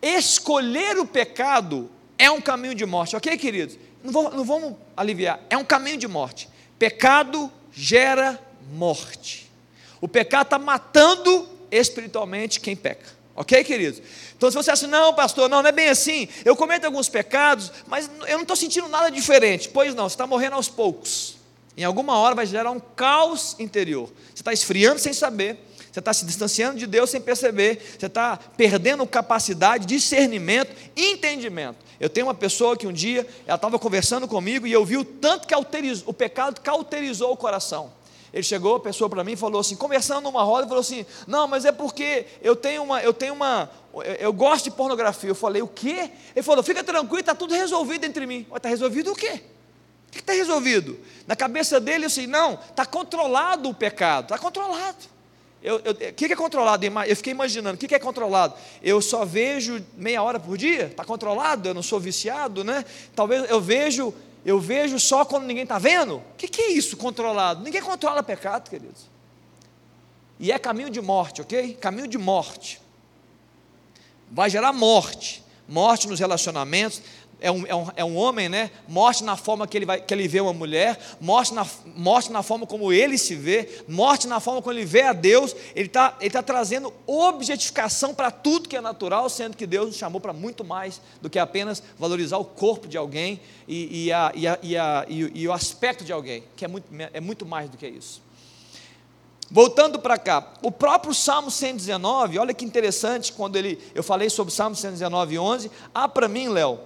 escolher o pecado é um caminho de morte, ok, queridos? Não, vou, não vamos aliviar, é um caminho de morte. Pecado gera morte. O pecado está matando espiritualmente quem peca. Ok, queridos? Então, se você acha, não, pastor, não, não é bem assim. Eu cometo alguns pecados, mas eu não estou sentindo nada diferente. Pois não, você está morrendo aos poucos. Em alguma hora vai gerar um caos interior. Você está esfriando sem saber, você está se distanciando de Deus sem perceber, você está perdendo capacidade, discernimento, entendimento. Eu tenho uma pessoa que um dia, ela estava conversando comigo e eu vi o tanto que o pecado cauterizou o coração. Ele chegou, a pessoa para mim falou assim, conversando numa roda, falou assim: "Não, mas é porque eu tenho uma, eu tenho uma, eu gosto de pornografia". Eu falei: "O quê?". Ele falou: "Fica tranquilo, está tudo resolvido entre mim". Está resolvido o quê? O que está resolvido? Na cabeça dele, assim, não, está controlado o pecado, está controlado. O que, é controlado? Eu fiquei imaginando, o que, que é controlado? Eu só vejo meia hora por dia? Está controlado? Eu não sou viciado, né? Talvez eu vejo eu vejo só quando ninguém está vendo? O que, que é isso, controlado? Ninguém controla pecado, queridos. E é caminho de morte, ok? Caminho de morte. Vai gerar morte. Morte nos relacionamentos, é um, é um, é um homem, né? Morte na forma que ele, vai, que ele vê uma mulher, morte na, morte na forma como ele se vê, morte na forma como ele vê a Deus. Ele está ele tá trazendo objetificação para tudo que é natural, sendo que Deus nos chamou para muito mais do que apenas valorizar o corpo de alguém e, e, a, e, a, e, a, e, e o aspecto de alguém, que é muito, é muito mais do que isso. Voltando para cá, o próprio Salmo 119, olha que interessante, quando ele, eu falei sobre o Salmo 119, 11, ah, para mim, Léo,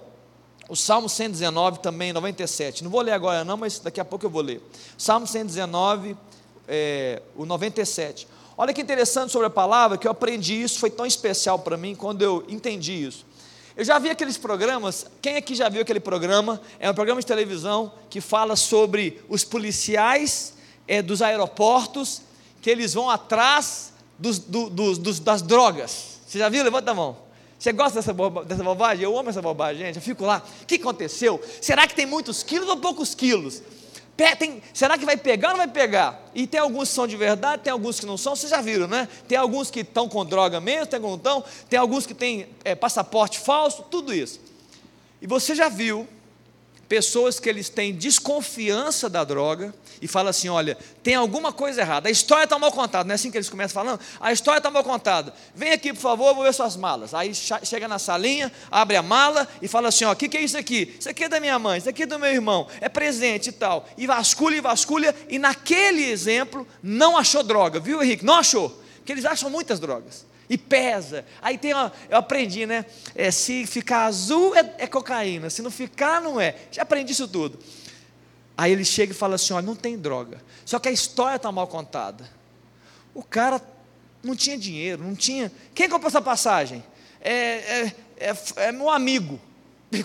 o Salmo 119 também, 97. Não vou ler agora não, mas daqui a pouco eu vou ler. Salmo 119, é, o 97. Olha que interessante sobre a palavra, que eu aprendi isso, foi tão especial para mim quando eu entendi isso. Eu já vi aqueles programas, quem aqui já viu aquele programa? É um programa de televisão que fala sobre os policiais é, dos aeroportos, que eles vão atrás dos, do, dos, dos, das drogas. Você já viu? Levanta a mão. Você gosta dessa, dessa bobagem? Eu amo essa bobagem, gente. Eu fico lá, o que aconteceu? Será que tem muitos quilos ou poucos quilos? Tem, será que vai pegar ou não vai pegar? E tem alguns que são de verdade, tem alguns que não são, vocês já viram, né? Tem alguns que estão com droga mesmo, tem, alguns, não, tem alguns que têm é, passaporte falso, tudo isso. E você já viu pessoas que eles têm desconfiança da droga e fala assim: olha, tem alguma coisa errada, a história está mal contada, não é assim que eles começam falando? A história está mal contada, vem aqui por favor, vou ver suas malas. Aí chega na salinha, abre a mala e fala assim: ó, o que, que é isso aqui? Isso aqui é da minha mãe, isso aqui é do meu irmão, é presente e tal. E vasculha e vasculha, e naquele exemplo não achou droga, viu, Henrique? Não achou, porque eles acham muitas drogas e pesa. Aí tem uma, eu aprendi, né? É, se ficar azul é, é, cocaína, se não ficar, não é. Já aprendi isso tudo. Aí ele chega e fala assim: olha, não tem droga. Só que a história está mal contada. O cara não tinha dinheiro, não tinha. Quem comprou essa passagem? É, é, é, é meu amigo.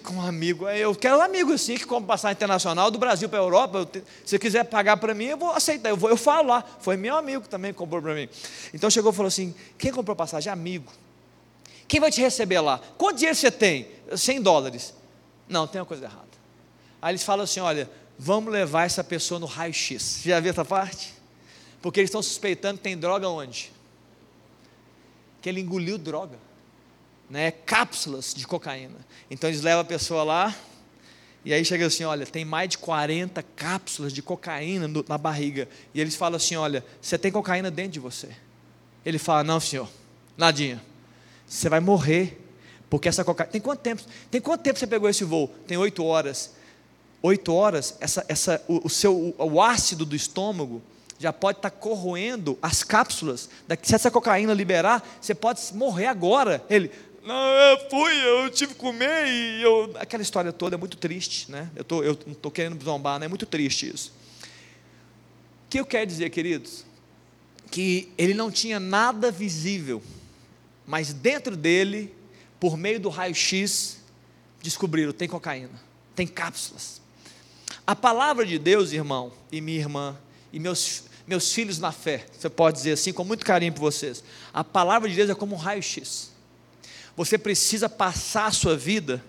Com um amigo, eu quero um amigo assim que compra passagem internacional do Brasil para a Europa. Te, se quiser pagar para mim, eu vou aceitar. Eu, vou, eu falo lá. Foi meu amigo também que comprou para mim. Então chegou e falou assim: quem comprou passagem? Amigo. Quem vai te receber lá? Quanto dinheiro você tem? 100 dólares. Não, tem uma coisa errada. Aí eles falam assim: olha, vamos levar essa pessoa no raio-x. Já viu essa parte? Porque eles estão suspeitando que tem droga onde? Que ele engoliu droga né, cápsulas de cocaína. Então eles levam a pessoa lá, e aí chega assim: olha, tem mais de 40 cápsulas de cocaína no, na barriga. E eles falam assim: olha, você tem cocaína dentro de você. Ele fala: não, senhor, nadinha. Você vai morrer, porque essa cocaína. Tem quanto tempo? Tem quanto tempo você pegou esse voo? Tem oito horas. Oito horas, essa, essa, o, o seu, o, o ácido do estômago já pode estar corroendo as cápsulas. Se essa cocaína liberar, você pode morrer agora. Ele, não, eu fui, eu tive que comer e eu. Aquela história toda é muito triste, né? Eu, tô, eu não estou querendo zombar, né? É muito triste isso. O que eu quero dizer, queridos? Que ele não tinha nada visível, mas dentro dele, por meio do raio-x, descobriram: tem cocaína, tem cápsulas. A palavra de Deus, irmão e minha irmã, e meus, meus filhos na fé, você pode dizer assim, com muito carinho por vocês, a palavra de Deus é como um raio-x você precisa passar a sua vida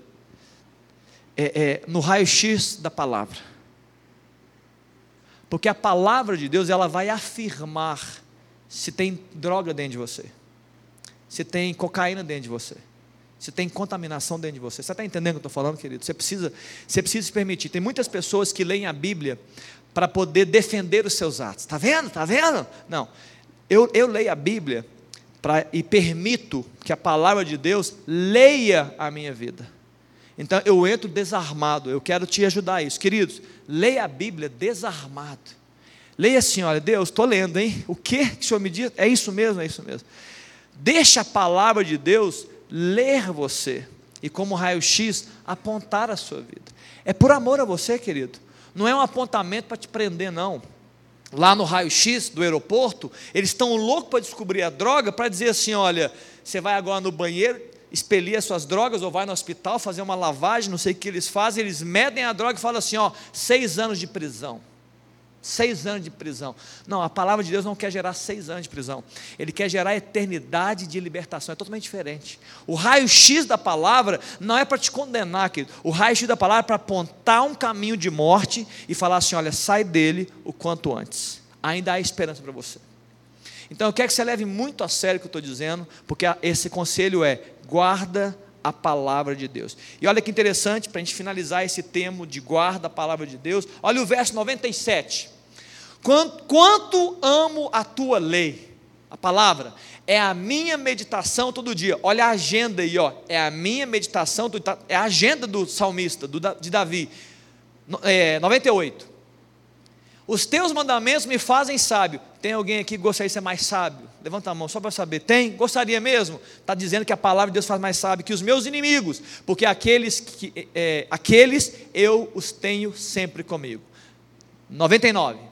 é, é, no raio-x da palavra. Porque a palavra de Deus, ela vai afirmar se tem droga dentro de você, se tem cocaína dentro de você, se tem contaminação dentro de você. Você está entendendo o que eu estou falando, querido? Você precisa, você precisa se permitir. Tem muitas pessoas que leem a Bíblia para poder defender os seus atos. Está vendo? Está vendo? Não. Eu, eu leio a Bíblia pra, e permito que a palavra de Deus leia a minha vida. Então eu entro desarmado, eu quero te ajudar a isso. Queridos, leia a Bíblia desarmado. Leia assim, olha, Deus, estou lendo, hein? O que, que o Senhor me diz? É isso mesmo, é isso mesmo. Deixa a palavra de Deus ler você e, como raio-x, apontar a sua vida. É por amor a você, querido. Não é um apontamento para te prender, não. Lá no raio-x do aeroporto, eles estão loucos para descobrir a droga, para dizer assim: olha, você vai agora no banheiro, expelir as suas drogas, ou vai no hospital fazer uma lavagem, não sei o que eles fazem, eles medem a droga e falam assim: ó, seis anos de prisão. Seis anos de prisão. Não, a palavra de Deus não quer gerar seis anos de prisão. Ele quer gerar eternidade de libertação. É totalmente diferente. O raio-x da palavra não é para te condenar, querido. O raio-x da palavra é para apontar um caminho de morte e falar assim: olha, sai dele o quanto antes. Ainda há esperança para você. Então eu quero que você leve muito a sério o que eu estou dizendo, porque esse conselho é: guarda a palavra de Deus. E olha que interessante, para a gente finalizar esse tema de guarda a palavra de Deus, olha o verso 97. Quanto, quanto amo a tua lei, a palavra, é a minha meditação todo dia. Olha a agenda aí, ó. É a minha meditação, é a agenda do salmista, do, de Davi. É, 98. Os teus mandamentos me fazem sábio. Tem alguém aqui que gostaria de ser mais sábio? Levanta a mão só para saber. Tem? Gostaria mesmo? Está dizendo que a palavra de Deus faz mais sábio que os meus inimigos, porque aqueles, que, é, aqueles eu os tenho sempre comigo. 99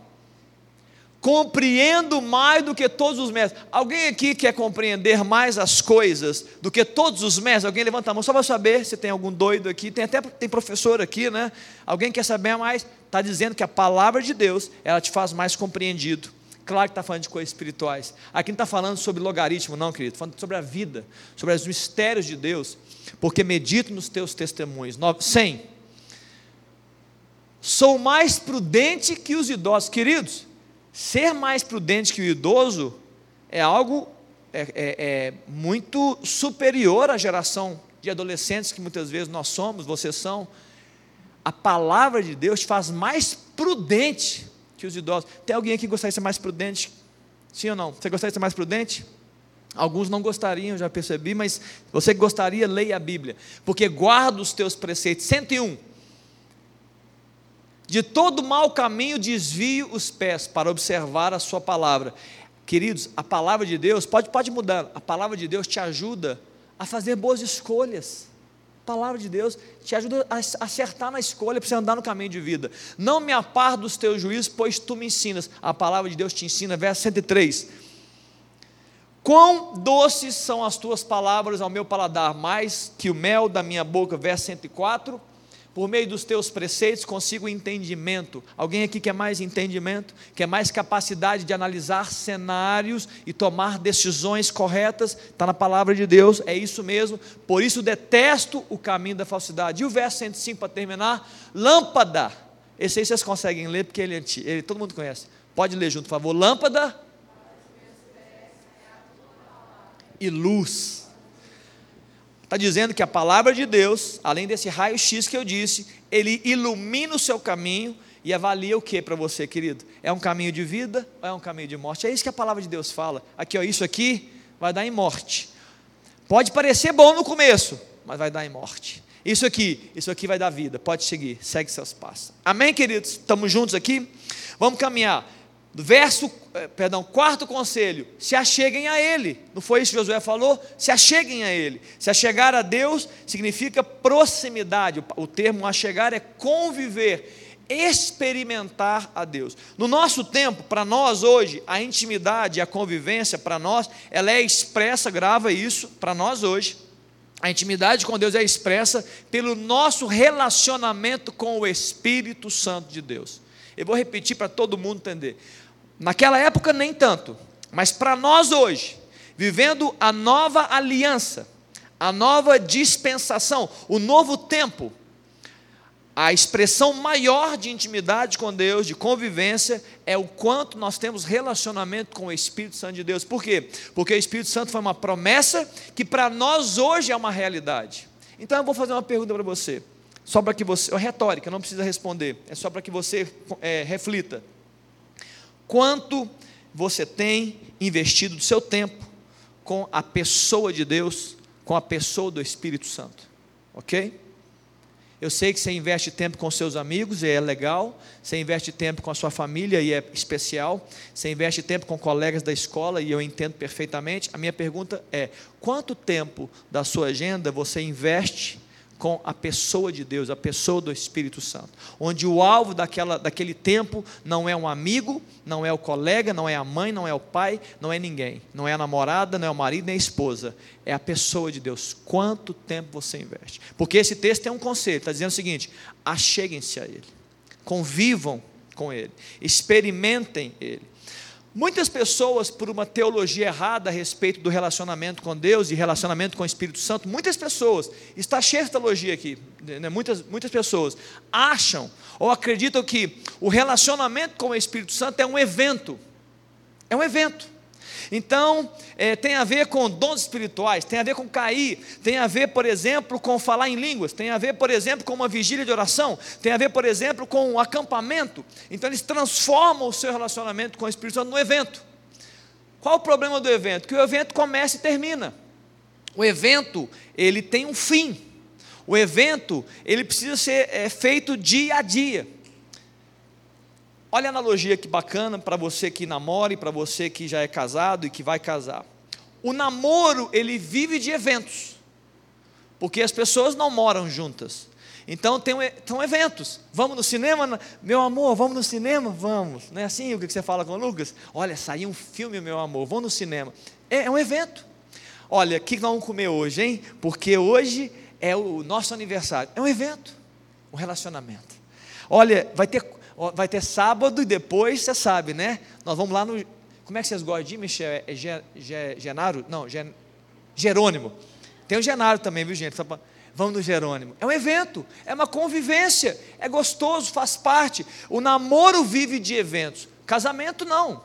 compreendo mais do que todos os mestres. Alguém aqui quer compreender mais as coisas do que todos os mestres? Alguém levanta a mão só para saber se tem algum doido aqui. Tem até tem professor aqui, né? Alguém quer saber mais? Está dizendo que a palavra de Deus ela te faz mais compreendido. Claro que está falando de coisas espirituais. Aqui não está falando sobre logaritmo, não, querido. Está falando sobre a vida, sobre os mistérios de Deus. Porque medito nos teus testemunhos. 100. Sou mais prudente que os idosos. Queridos, Ser mais prudente que o idoso é algo é, é, é muito superior à geração de adolescentes que muitas vezes nós somos, vocês são. A palavra de Deus te faz mais prudente que os idosos. Tem alguém aqui que gostaria de ser mais prudente? Sim ou não? Você gostaria de ser mais prudente? Alguns não gostariam, já percebi, mas você que gostaria, leia a Bíblia, porque guarda os teus preceitos. 101 de todo mau caminho desvie os pés para observar a sua palavra. Queridos, a palavra de Deus, pode, pode mudar, a palavra de Deus te ajuda a fazer boas escolhas. A palavra de Deus te ajuda a acertar na escolha para você andar no caminho de vida. Não me apar dos teus juízos, pois tu me ensinas. A palavra de Deus te ensina, verso 103. Quão doces são as tuas palavras ao meu paladar, mais que o mel da minha boca, verso 104 por meio dos teus preceitos consigo entendimento. Alguém aqui quer mais entendimento? Quer mais capacidade de analisar cenários e tomar decisões corretas? Está na palavra de Deus, é isso mesmo. Por isso detesto o caminho da falsidade. E o verso 105 para terminar: lâmpada. Esse aí vocês conseguem ler porque ele, é ele todo mundo conhece. Pode ler junto, por favor. Lâmpada e luz Está dizendo que a palavra de Deus, além desse raio-x que eu disse, ele ilumina o seu caminho e avalia o que para você, querido? É um caminho de vida ou é um caminho de morte? É isso que a palavra de Deus fala. Aqui, ó, isso aqui vai dar em morte. Pode parecer bom no começo, mas vai dar em morte. Isso aqui, isso aqui vai dar vida. Pode seguir, segue seus passos. Amém, queridos? Estamos juntos aqui? Vamos caminhar. Verso, eh, perdão, quarto conselho, se acheguem a Ele. Não foi isso que Josué falou? Se acheguem a Ele. Se achegar a Deus significa proximidade. O termo achegar é conviver, experimentar a Deus. No nosso tempo, para nós hoje, a intimidade, a convivência, para nós, ela é expressa, grava isso, para nós hoje. A intimidade com Deus é expressa pelo nosso relacionamento com o Espírito Santo de Deus. Eu vou repetir para todo mundo entender. Naquela época, nem tanto, mas para nós hoje, vivendo a nova aliança, a nova dispensação, o novo tempo, a expressão maior de intimidade com Deus, de convivência, é o quanto nós temos relacionamento com o Espírito Santo de Deus. Por quê? Porque o Espírito Santo foi uma promessa que para nós hoje é uma realidade. Então eu vou fazer uma pergunta para você, só para que você, é retórica, não precisa responder, é só para que você é, reflita. Quanto você tem investido do seu tempo com a pessoa de Deus, com a pessoa do Espírito Santo. Ok? Eu sei que você investe tempo com seus amigos e é legal, você investe tempo com a sua família e é especial, você investe tempo com colegas da escola e eu entendo perfeitamente. A minha pergunta é: quanto tempo da sua agenda você investe com a pessoa de Deus, a pessoa do Espírito Santo, onde o alvo daquela, daquele tempo não é um amigo, não é o colega, não é a mãe, não é o pai, não é ninguém, não é a namorada, não é o marido, nem a esposa, é a pessoa de Deus. Quanto tempo você investe? Porque esse texto tem um conselho, está dizendo o seguinte: acheguem-se a Ele, convivam com Ele, experimentem Ele. Muitas pessoas, por uma teologia errada a respeito do relacionamento com Deus e relacionamento com o Espírito Santo, muitas pessoas, está cheio de teologia aqui, né? muitas, muitas pessoas acham ou acreditam que o relacionamento com o Espírito Santo é um evento, é um evento. Então, é, tem a ver com dons espirituais, tem a ver com cair, tem a ver, por exemplo, com falar em línguas, tem a ver, por exemplo, com uma vigília de oração, tem a ver, por exemplo, com um acampamento. Então, eles transformam o seu relacionamento com o Espírito Santo no evento. Qual o problema do evento? Que o evento começa e termina. O evento, ele tem um fim. O evento, ele precisa ser é, feito dia a dia. Olha a analogia que bacana para você que namora e para você que já é casado e que vai casar. O namoro, ele vive de eventos. Porque as pessoas não moram juntas. Então tem, tem eventos. Vamos no cinema? Meu amor, vamos no cinema? Vamos. Não é assim o que você fala com o Lucas? Olha, saiu um filme, meu amor, vamos no cinema. É, é um evento. Olha, o que nós vamos comer hoje, hein? Porque hoje é o nosso aniversário. É um evento, um relacionamento. Olha, vai ter vai ter sábado e depois, você sabe, né? Nós vamos lá no. Como é que vocês gostam de Michel? É Genaro? Não, Gen, Jerônimo. Tem o Genaro também, viu, gente? Vamos no Jerônimo. É um evento, é uma convivência, é gostoso, faz parte. O namoro vive de eventos, casamento não.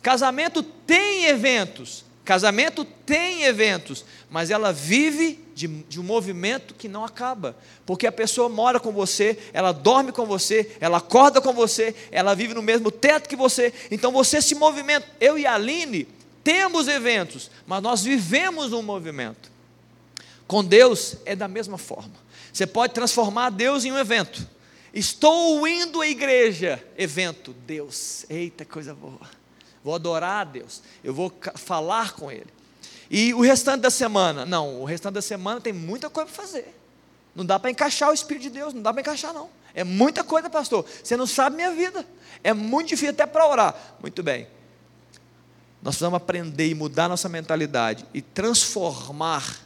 Casamento tem eventos, Casamento tem eventos, mas ela vive de, de, um movimento que não acaba, porque a pessoa mora com você, ela dorme com você, ela acorda com você, ela vive no mesmo teto que você, então você se movimenta. Eu e a Aline temos eventos, mas nós vivemos um movimento. Com Deus é da mesma forma. Você pode transformar Deus em um evento. Estou indo à igreja, evento, Deus, eita coisa boa vou adorar a Deus, eu vou falar com Ele. E o restante da semana? Não, o restante da semana tem muita coisa para fazer. Não dá para encaixar o Espírito de Deus, não dá para encaixar, não. É muita coisa, pastor. Você não sabe minha vida. É muito difícil até para orar. Muito bem. Nós precisamos aprender e mudar nossa mentalidade e transformar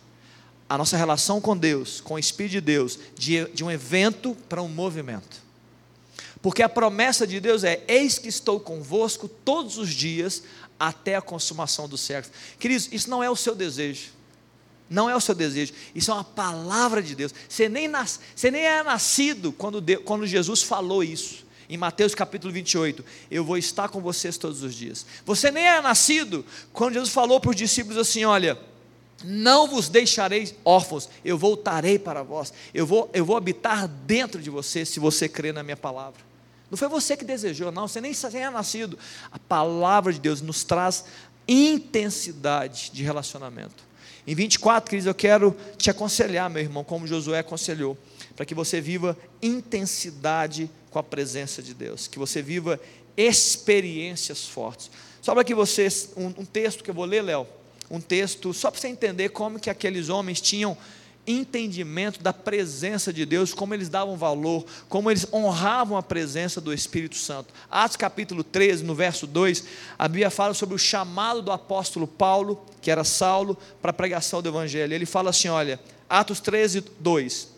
a nossa relação com Deus, com o Espírito de Deus, de, de um evento para um movimento. Porque a promessa de Deus é: Eis que estou convosco todos os dias até a consumação do século. Queridos, isso não é o seu desejo. Não é o seu desejo, isso é uma palavra de Deus. Você nem, nas, você nem é nascido quando, Deus, quando Jesus falou isso. Em Mateus capítulo 28, eu vou estar com vocês todos os dias. Você nem é nascido quando Jesus falou para os discípulos assim: olha, não vos deixarei órfãos, eu voltarei para vós, eu vou, eu vou habitar dentro de você, se você crer na minha palavra. Não foi você que desejou, não, você nem, é nascido. A palavra de Deus nos traz intensidade de relacionamento. Em 24, queridos, eu quero te aconselhar, meu irmão, como Josué aconselhou, para que você viva intensidade com a presença de Deus, que você viva experiências fortes. Só para que vocês, um, um texto que eu vou ler, Léo, um texto, só para você entender como que aqueles homens tinham entendimento da presença de Deus, como eles davam valor, como eles honravam a presença do Espírito Santo. Atos capítulo 13, no verso 2, a Bíblia fala sobre o chamado do apóstolo Paulo, que era Saulo, para a pregação do Evangelho. Ele fala assim: olha, Atos 13, 2: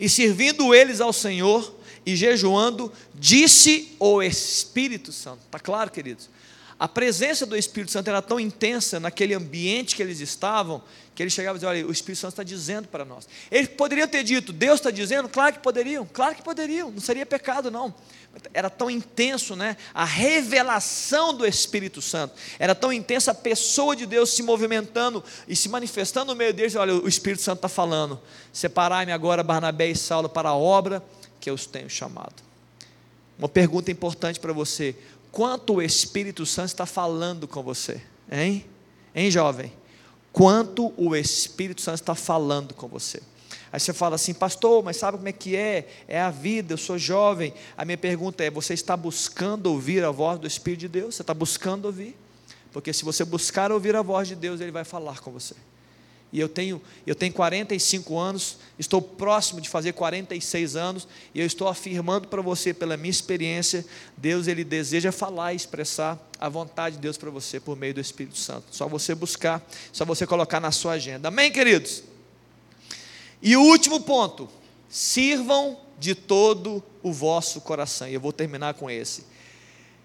E servindo eles ao Senhor e jejuando, disse o Espírito Santo. Está claro, queridos? A presença do Espírito Santo era tão intensa naquele ambiente que eles estavam, que eles chegavam e diziam: Olha, o Espírito Santo está dizendo para nós. Eles poderiam ter dito: Deus está dizendo? Claro que poderiam, claro que poderiam, não seria pecado, não. Era tão intenso, né? A revelação do Espírito Santo. Era tão intensa a pessoa de Deus se movimentando e se manifestando no meio deles. Olha, o Espírito Santo está falando: Separai-me agora, Barnabé e Saulo, para a obra que eu os tenho chamado. Uma pergunta importante para você: quanto o Espírito Santo está falando com você, hein? Hein, jovem? quanto o Espírito Santo está falando com você. Aí você fala assim, pastor, mas sabe como é que é? É a vida, eu sou jovem. A minha pergunta é: você está buscando ouvir a voz do Espírito de Deus? Você está buscando ouvir? Porque se você buscar ouvir a voz de Deus, Ele vai falar com você. E eu tenho, eu tenho 45 anos, estou próximo de fazer 46 anos, e eu estou afirmando para você, pela minha experiência, Deus ele deseja falar e expressar a vontade de Deus para você por meio do Espírito Santo. Só você buscar, só você colocar na sua agenda. Amém, queridos? E o último ponto: sirvam de todo o vosso coração. E eu vou terminar com esse.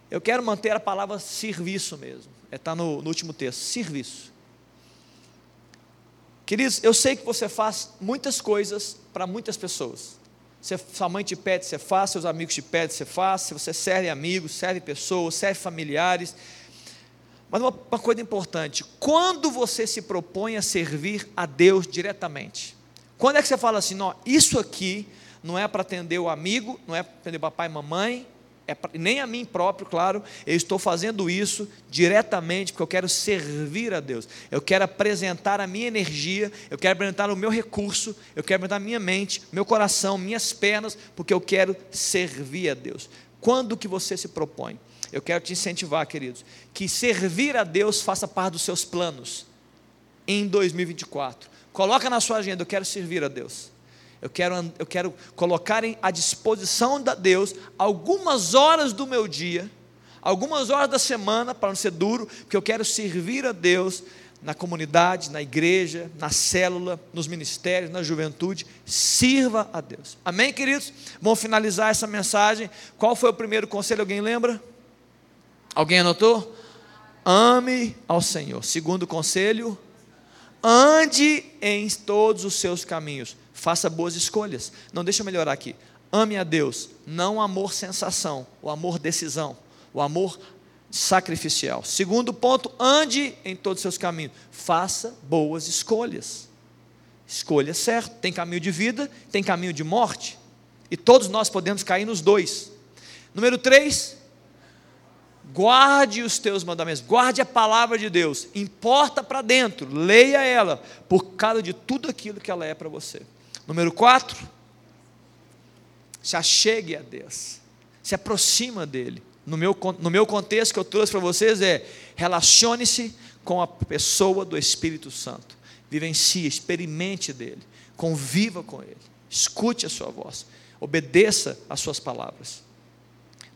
Eu quero manter a palavra serviço mesmo. Está é, no, no último texto: serviço. Queridos, eu sei que você faz muitas coisas para muitas pessoas. Se sua mãe te pede, você faz, seus amigos te pedem, você faz, se você serve amigos, serve pessoas, serve familiares. Mas uma, uma coisa importante: quando você se propõe a servir a Deus diretamente, quando é que você fala assim, não, isso aqui não é para atender o amigo, não é para atender papai e mamãe, é nem a mim próprio, claro, eu estou fazendo isso diretamente porque eu quero servir a Deus, eu quero apresentar a minha energia, eu quero apresentar o meu recurso, eu quero apresentar minha mente, meu coração, minhas pernas, porque eu quero servir a Deus. Quando que você se propõe? Eu quero te incentivar, queridos, que servir a Deus faça parte dos seus planos em 2024. Coloca na sua agenda, eu quero servir a Deus. Eu quero, eu quero colocar à disposição de Deus algumas horas do meu dia, algumas horas da semana, para não ser duro, porque eu quero servir a Deus na comunidade, na igreja, na célula, nos ministérios, na juventude. Sirva a Deus. Amém, queridos? Vamos finalizar essa mensagem. Qual foi o primeiro conselho? Alguém lembra? Alguém anotou? Ame ao Senhor. Segundo conselho, ande em todos os seus caminhos faça boas escolhas. Não, deixa eu melhorar aqui. Ame a Deus, não amor sensação, o amor decisão, o amor sacrificial. Segundo ponto, ande em todos os seus caminhos. Faça boas escolhas. Escolha certo. Tem caminho de vida, tem caminho de morte. E todos nós podemos cair nos dois. Número três, guarde os teus mandamentos, guarde a palavra de Deus, importa para dentro, leia ela, por causa de tudo aquilo que ela é para você. Número quatro, se achegue a Deus, se aproxima dele. No meu, no meu contexto que eu trouxe para vocês é relacione-se com a pessoa do Espírito Santo. Vivencie, experimente dele, conviva com ele, escute a sua voz, obedeça às suas palavras.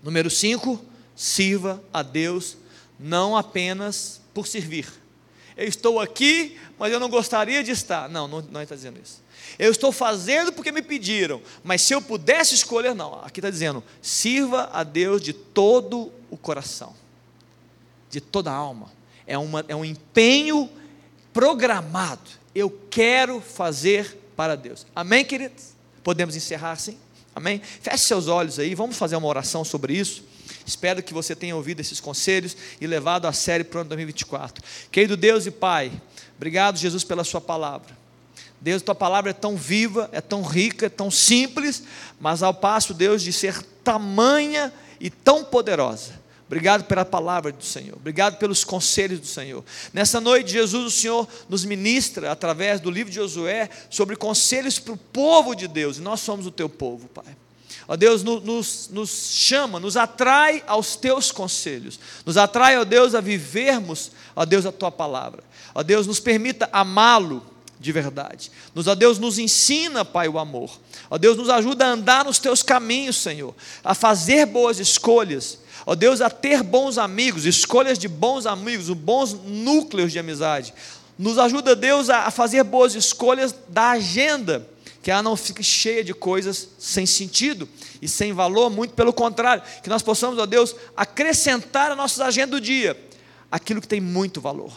Número cinco, sirva a Deus não apenas por servir. Eu estou aqui, mas eu não gostaria de estar. Não, não, não está dizendo isso. Eu estou fazendo porque me pediram, mas se eu pudesse escolher, não. Aqui está dizendo: sirva a Deus de todo o coração, de toda a alma. É, uma, é um empenho programado. Eu quero fazer para Deus. Amém, queridos? Podemos encerrar assim? Amém? Feche seus olhos aí, vamos fazer uma oração sobre isso. Espero que você tenha ouvido esses conselhos e levado a sério para o ano 2024. Querido Deus e Pai, obrigado, Jesus, pela Sua palavra. Deus, tua palavra é tão viva, é tão rica, é tão simples, mas ao passo, Deus, de ser tamanha e tão poderosa. Obrigado pela palavra do Senhor, obrigado pelos conselhos do Senhor. Nessa noite, Jesus, o Senhor nos ministra, através do livro de Josué, sobre conselhos para o povo de Deus, e nós somos o teu povo, Pai. Ó Deus, nos, nos chama, nos atrai aos teus conselhos, nos atrai, ó Deus, a vivermos, ó Deus, a tua palavra. Ó Deus, nos permita amá-lo de verdade. Nos, ó Deus, nos ensina, Pai, o amor. Ó Deus, nos ajuda a andar nos teus caminhos, Senhor, a fazer boas escolhas. Ó Deus, a ter bons amigos, escolhas de bons amigos, bons núcleos de amizade. Nos ajuda, Deus, a fazer boas escolhas da agenda, que ela não fique cheia de coisas sem sentido e sem valor, muito pelo contrário, que nós possamos, ó Deus, acrescentar a nossa agenda do dia aquilo que tem muito valor.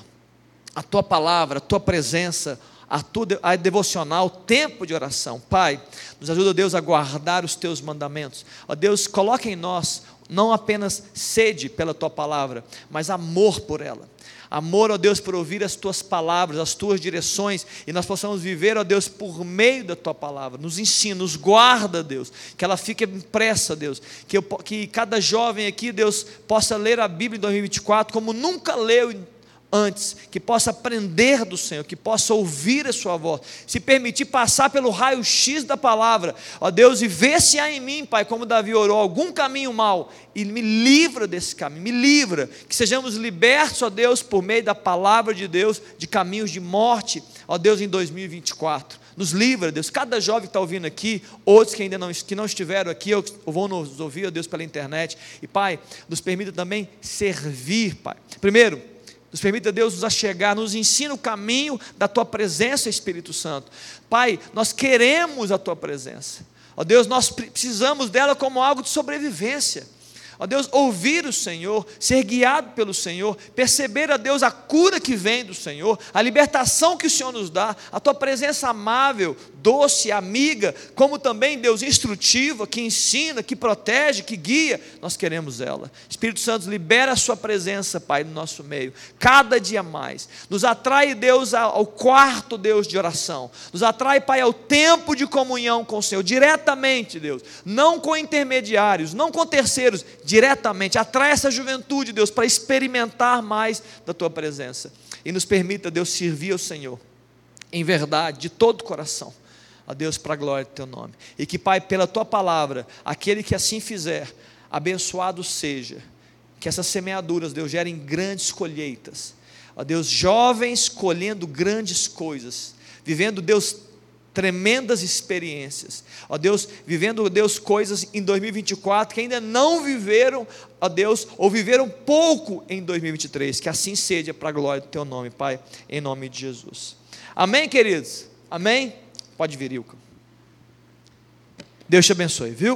A tua palavra, a tua presença, a tua a devocional, tempo de oração. Pai, nos ajuda, Deus, a guardar os teus mandamentos. Ó Deus, coloque em nós não apenas sede pela tua palavra, mas amor por ela. Amor, ó Deus, por ouvir as tuas palavras, as tuas direções, e nós possamos viver, ó Deus, por meio da tua palavra. Nos ensina, nos guarda, Deus, que ela fique impressa, Deus. Que, eu, que cada jovem aqui, Deus, possa ler a Bíblia em 2024 como nunca leu antes, que possa aprender do Senhor, que possa ouvir a Sua voz, se permitir passar pelo raio-x da palavra, ó Deus, e ver se há em mim, Pai, como Davi orou, algum caminho mal, e me livra desse caminho, me livra, que sejamos libertos, ó Deus, por meio da palavra de Deus, de caminhos de morte, ó Deus, em 2024. Nos livra, Deus. Cada jovem que está ouvindo aqui, outros que ainda não, que não estiveram aqui, ou vão nos ouvir, ó Deus, pela internet. E, Pai, nos permita também servir, Pai. Primeiro, nos permita, Deus, nos achegar, nos ensina o caminho da Tua presença, Espírito Santo. Pai, nós queremos a Tua presença. Ó Deus, nós precisamos dela como algo de sobrevivência. Ó Deus, ouvir o Senhor, ser guiado pelo Senhor, perceber, a Deus, a cura que vem do Senhor, a libertação que o Senhor nos dá, a tua presença amável, doce, amiga, como também, Deus, instrutiva, que ensina, que protege, que guia, nós queremos ela. Espírito Santo, libera a Sua presença, Pai, no nosso meio, cada dia mais. Nos atrai, Deus, ao quarto, Deus, de oração. Nos atrai, Pai, ao tempo de comunhão com o Senhor, diretamente, Deus, não com intermediários, não com terceiros, diretamente. Atrai essa juventude, Deus, para experimentar mais da Tua presença. E nos permita, Deus, servir ao Senhor, em verdade, de todo o coração a Deus para a glória do teu nome. E que, Pai, pela tua palavra, aquele que assim fizer, abençoado seja. Que essas semeaduras, Deus, gerem grandes colheitas. Ó Deus, jovens colhendo grandes coisas, vivendo, Deus, tremendas experiências. Ó Deus, vivendo, Deus, coisas em 2024 que ainda não viveram, ó Deus, ou viveram pouco em 2023. Que assim seja para a glória do teu nome, Pai, em nome de Jesus. Amém, queridos? Amém? Pode vir, Ilka. Deus te abençoe, viu?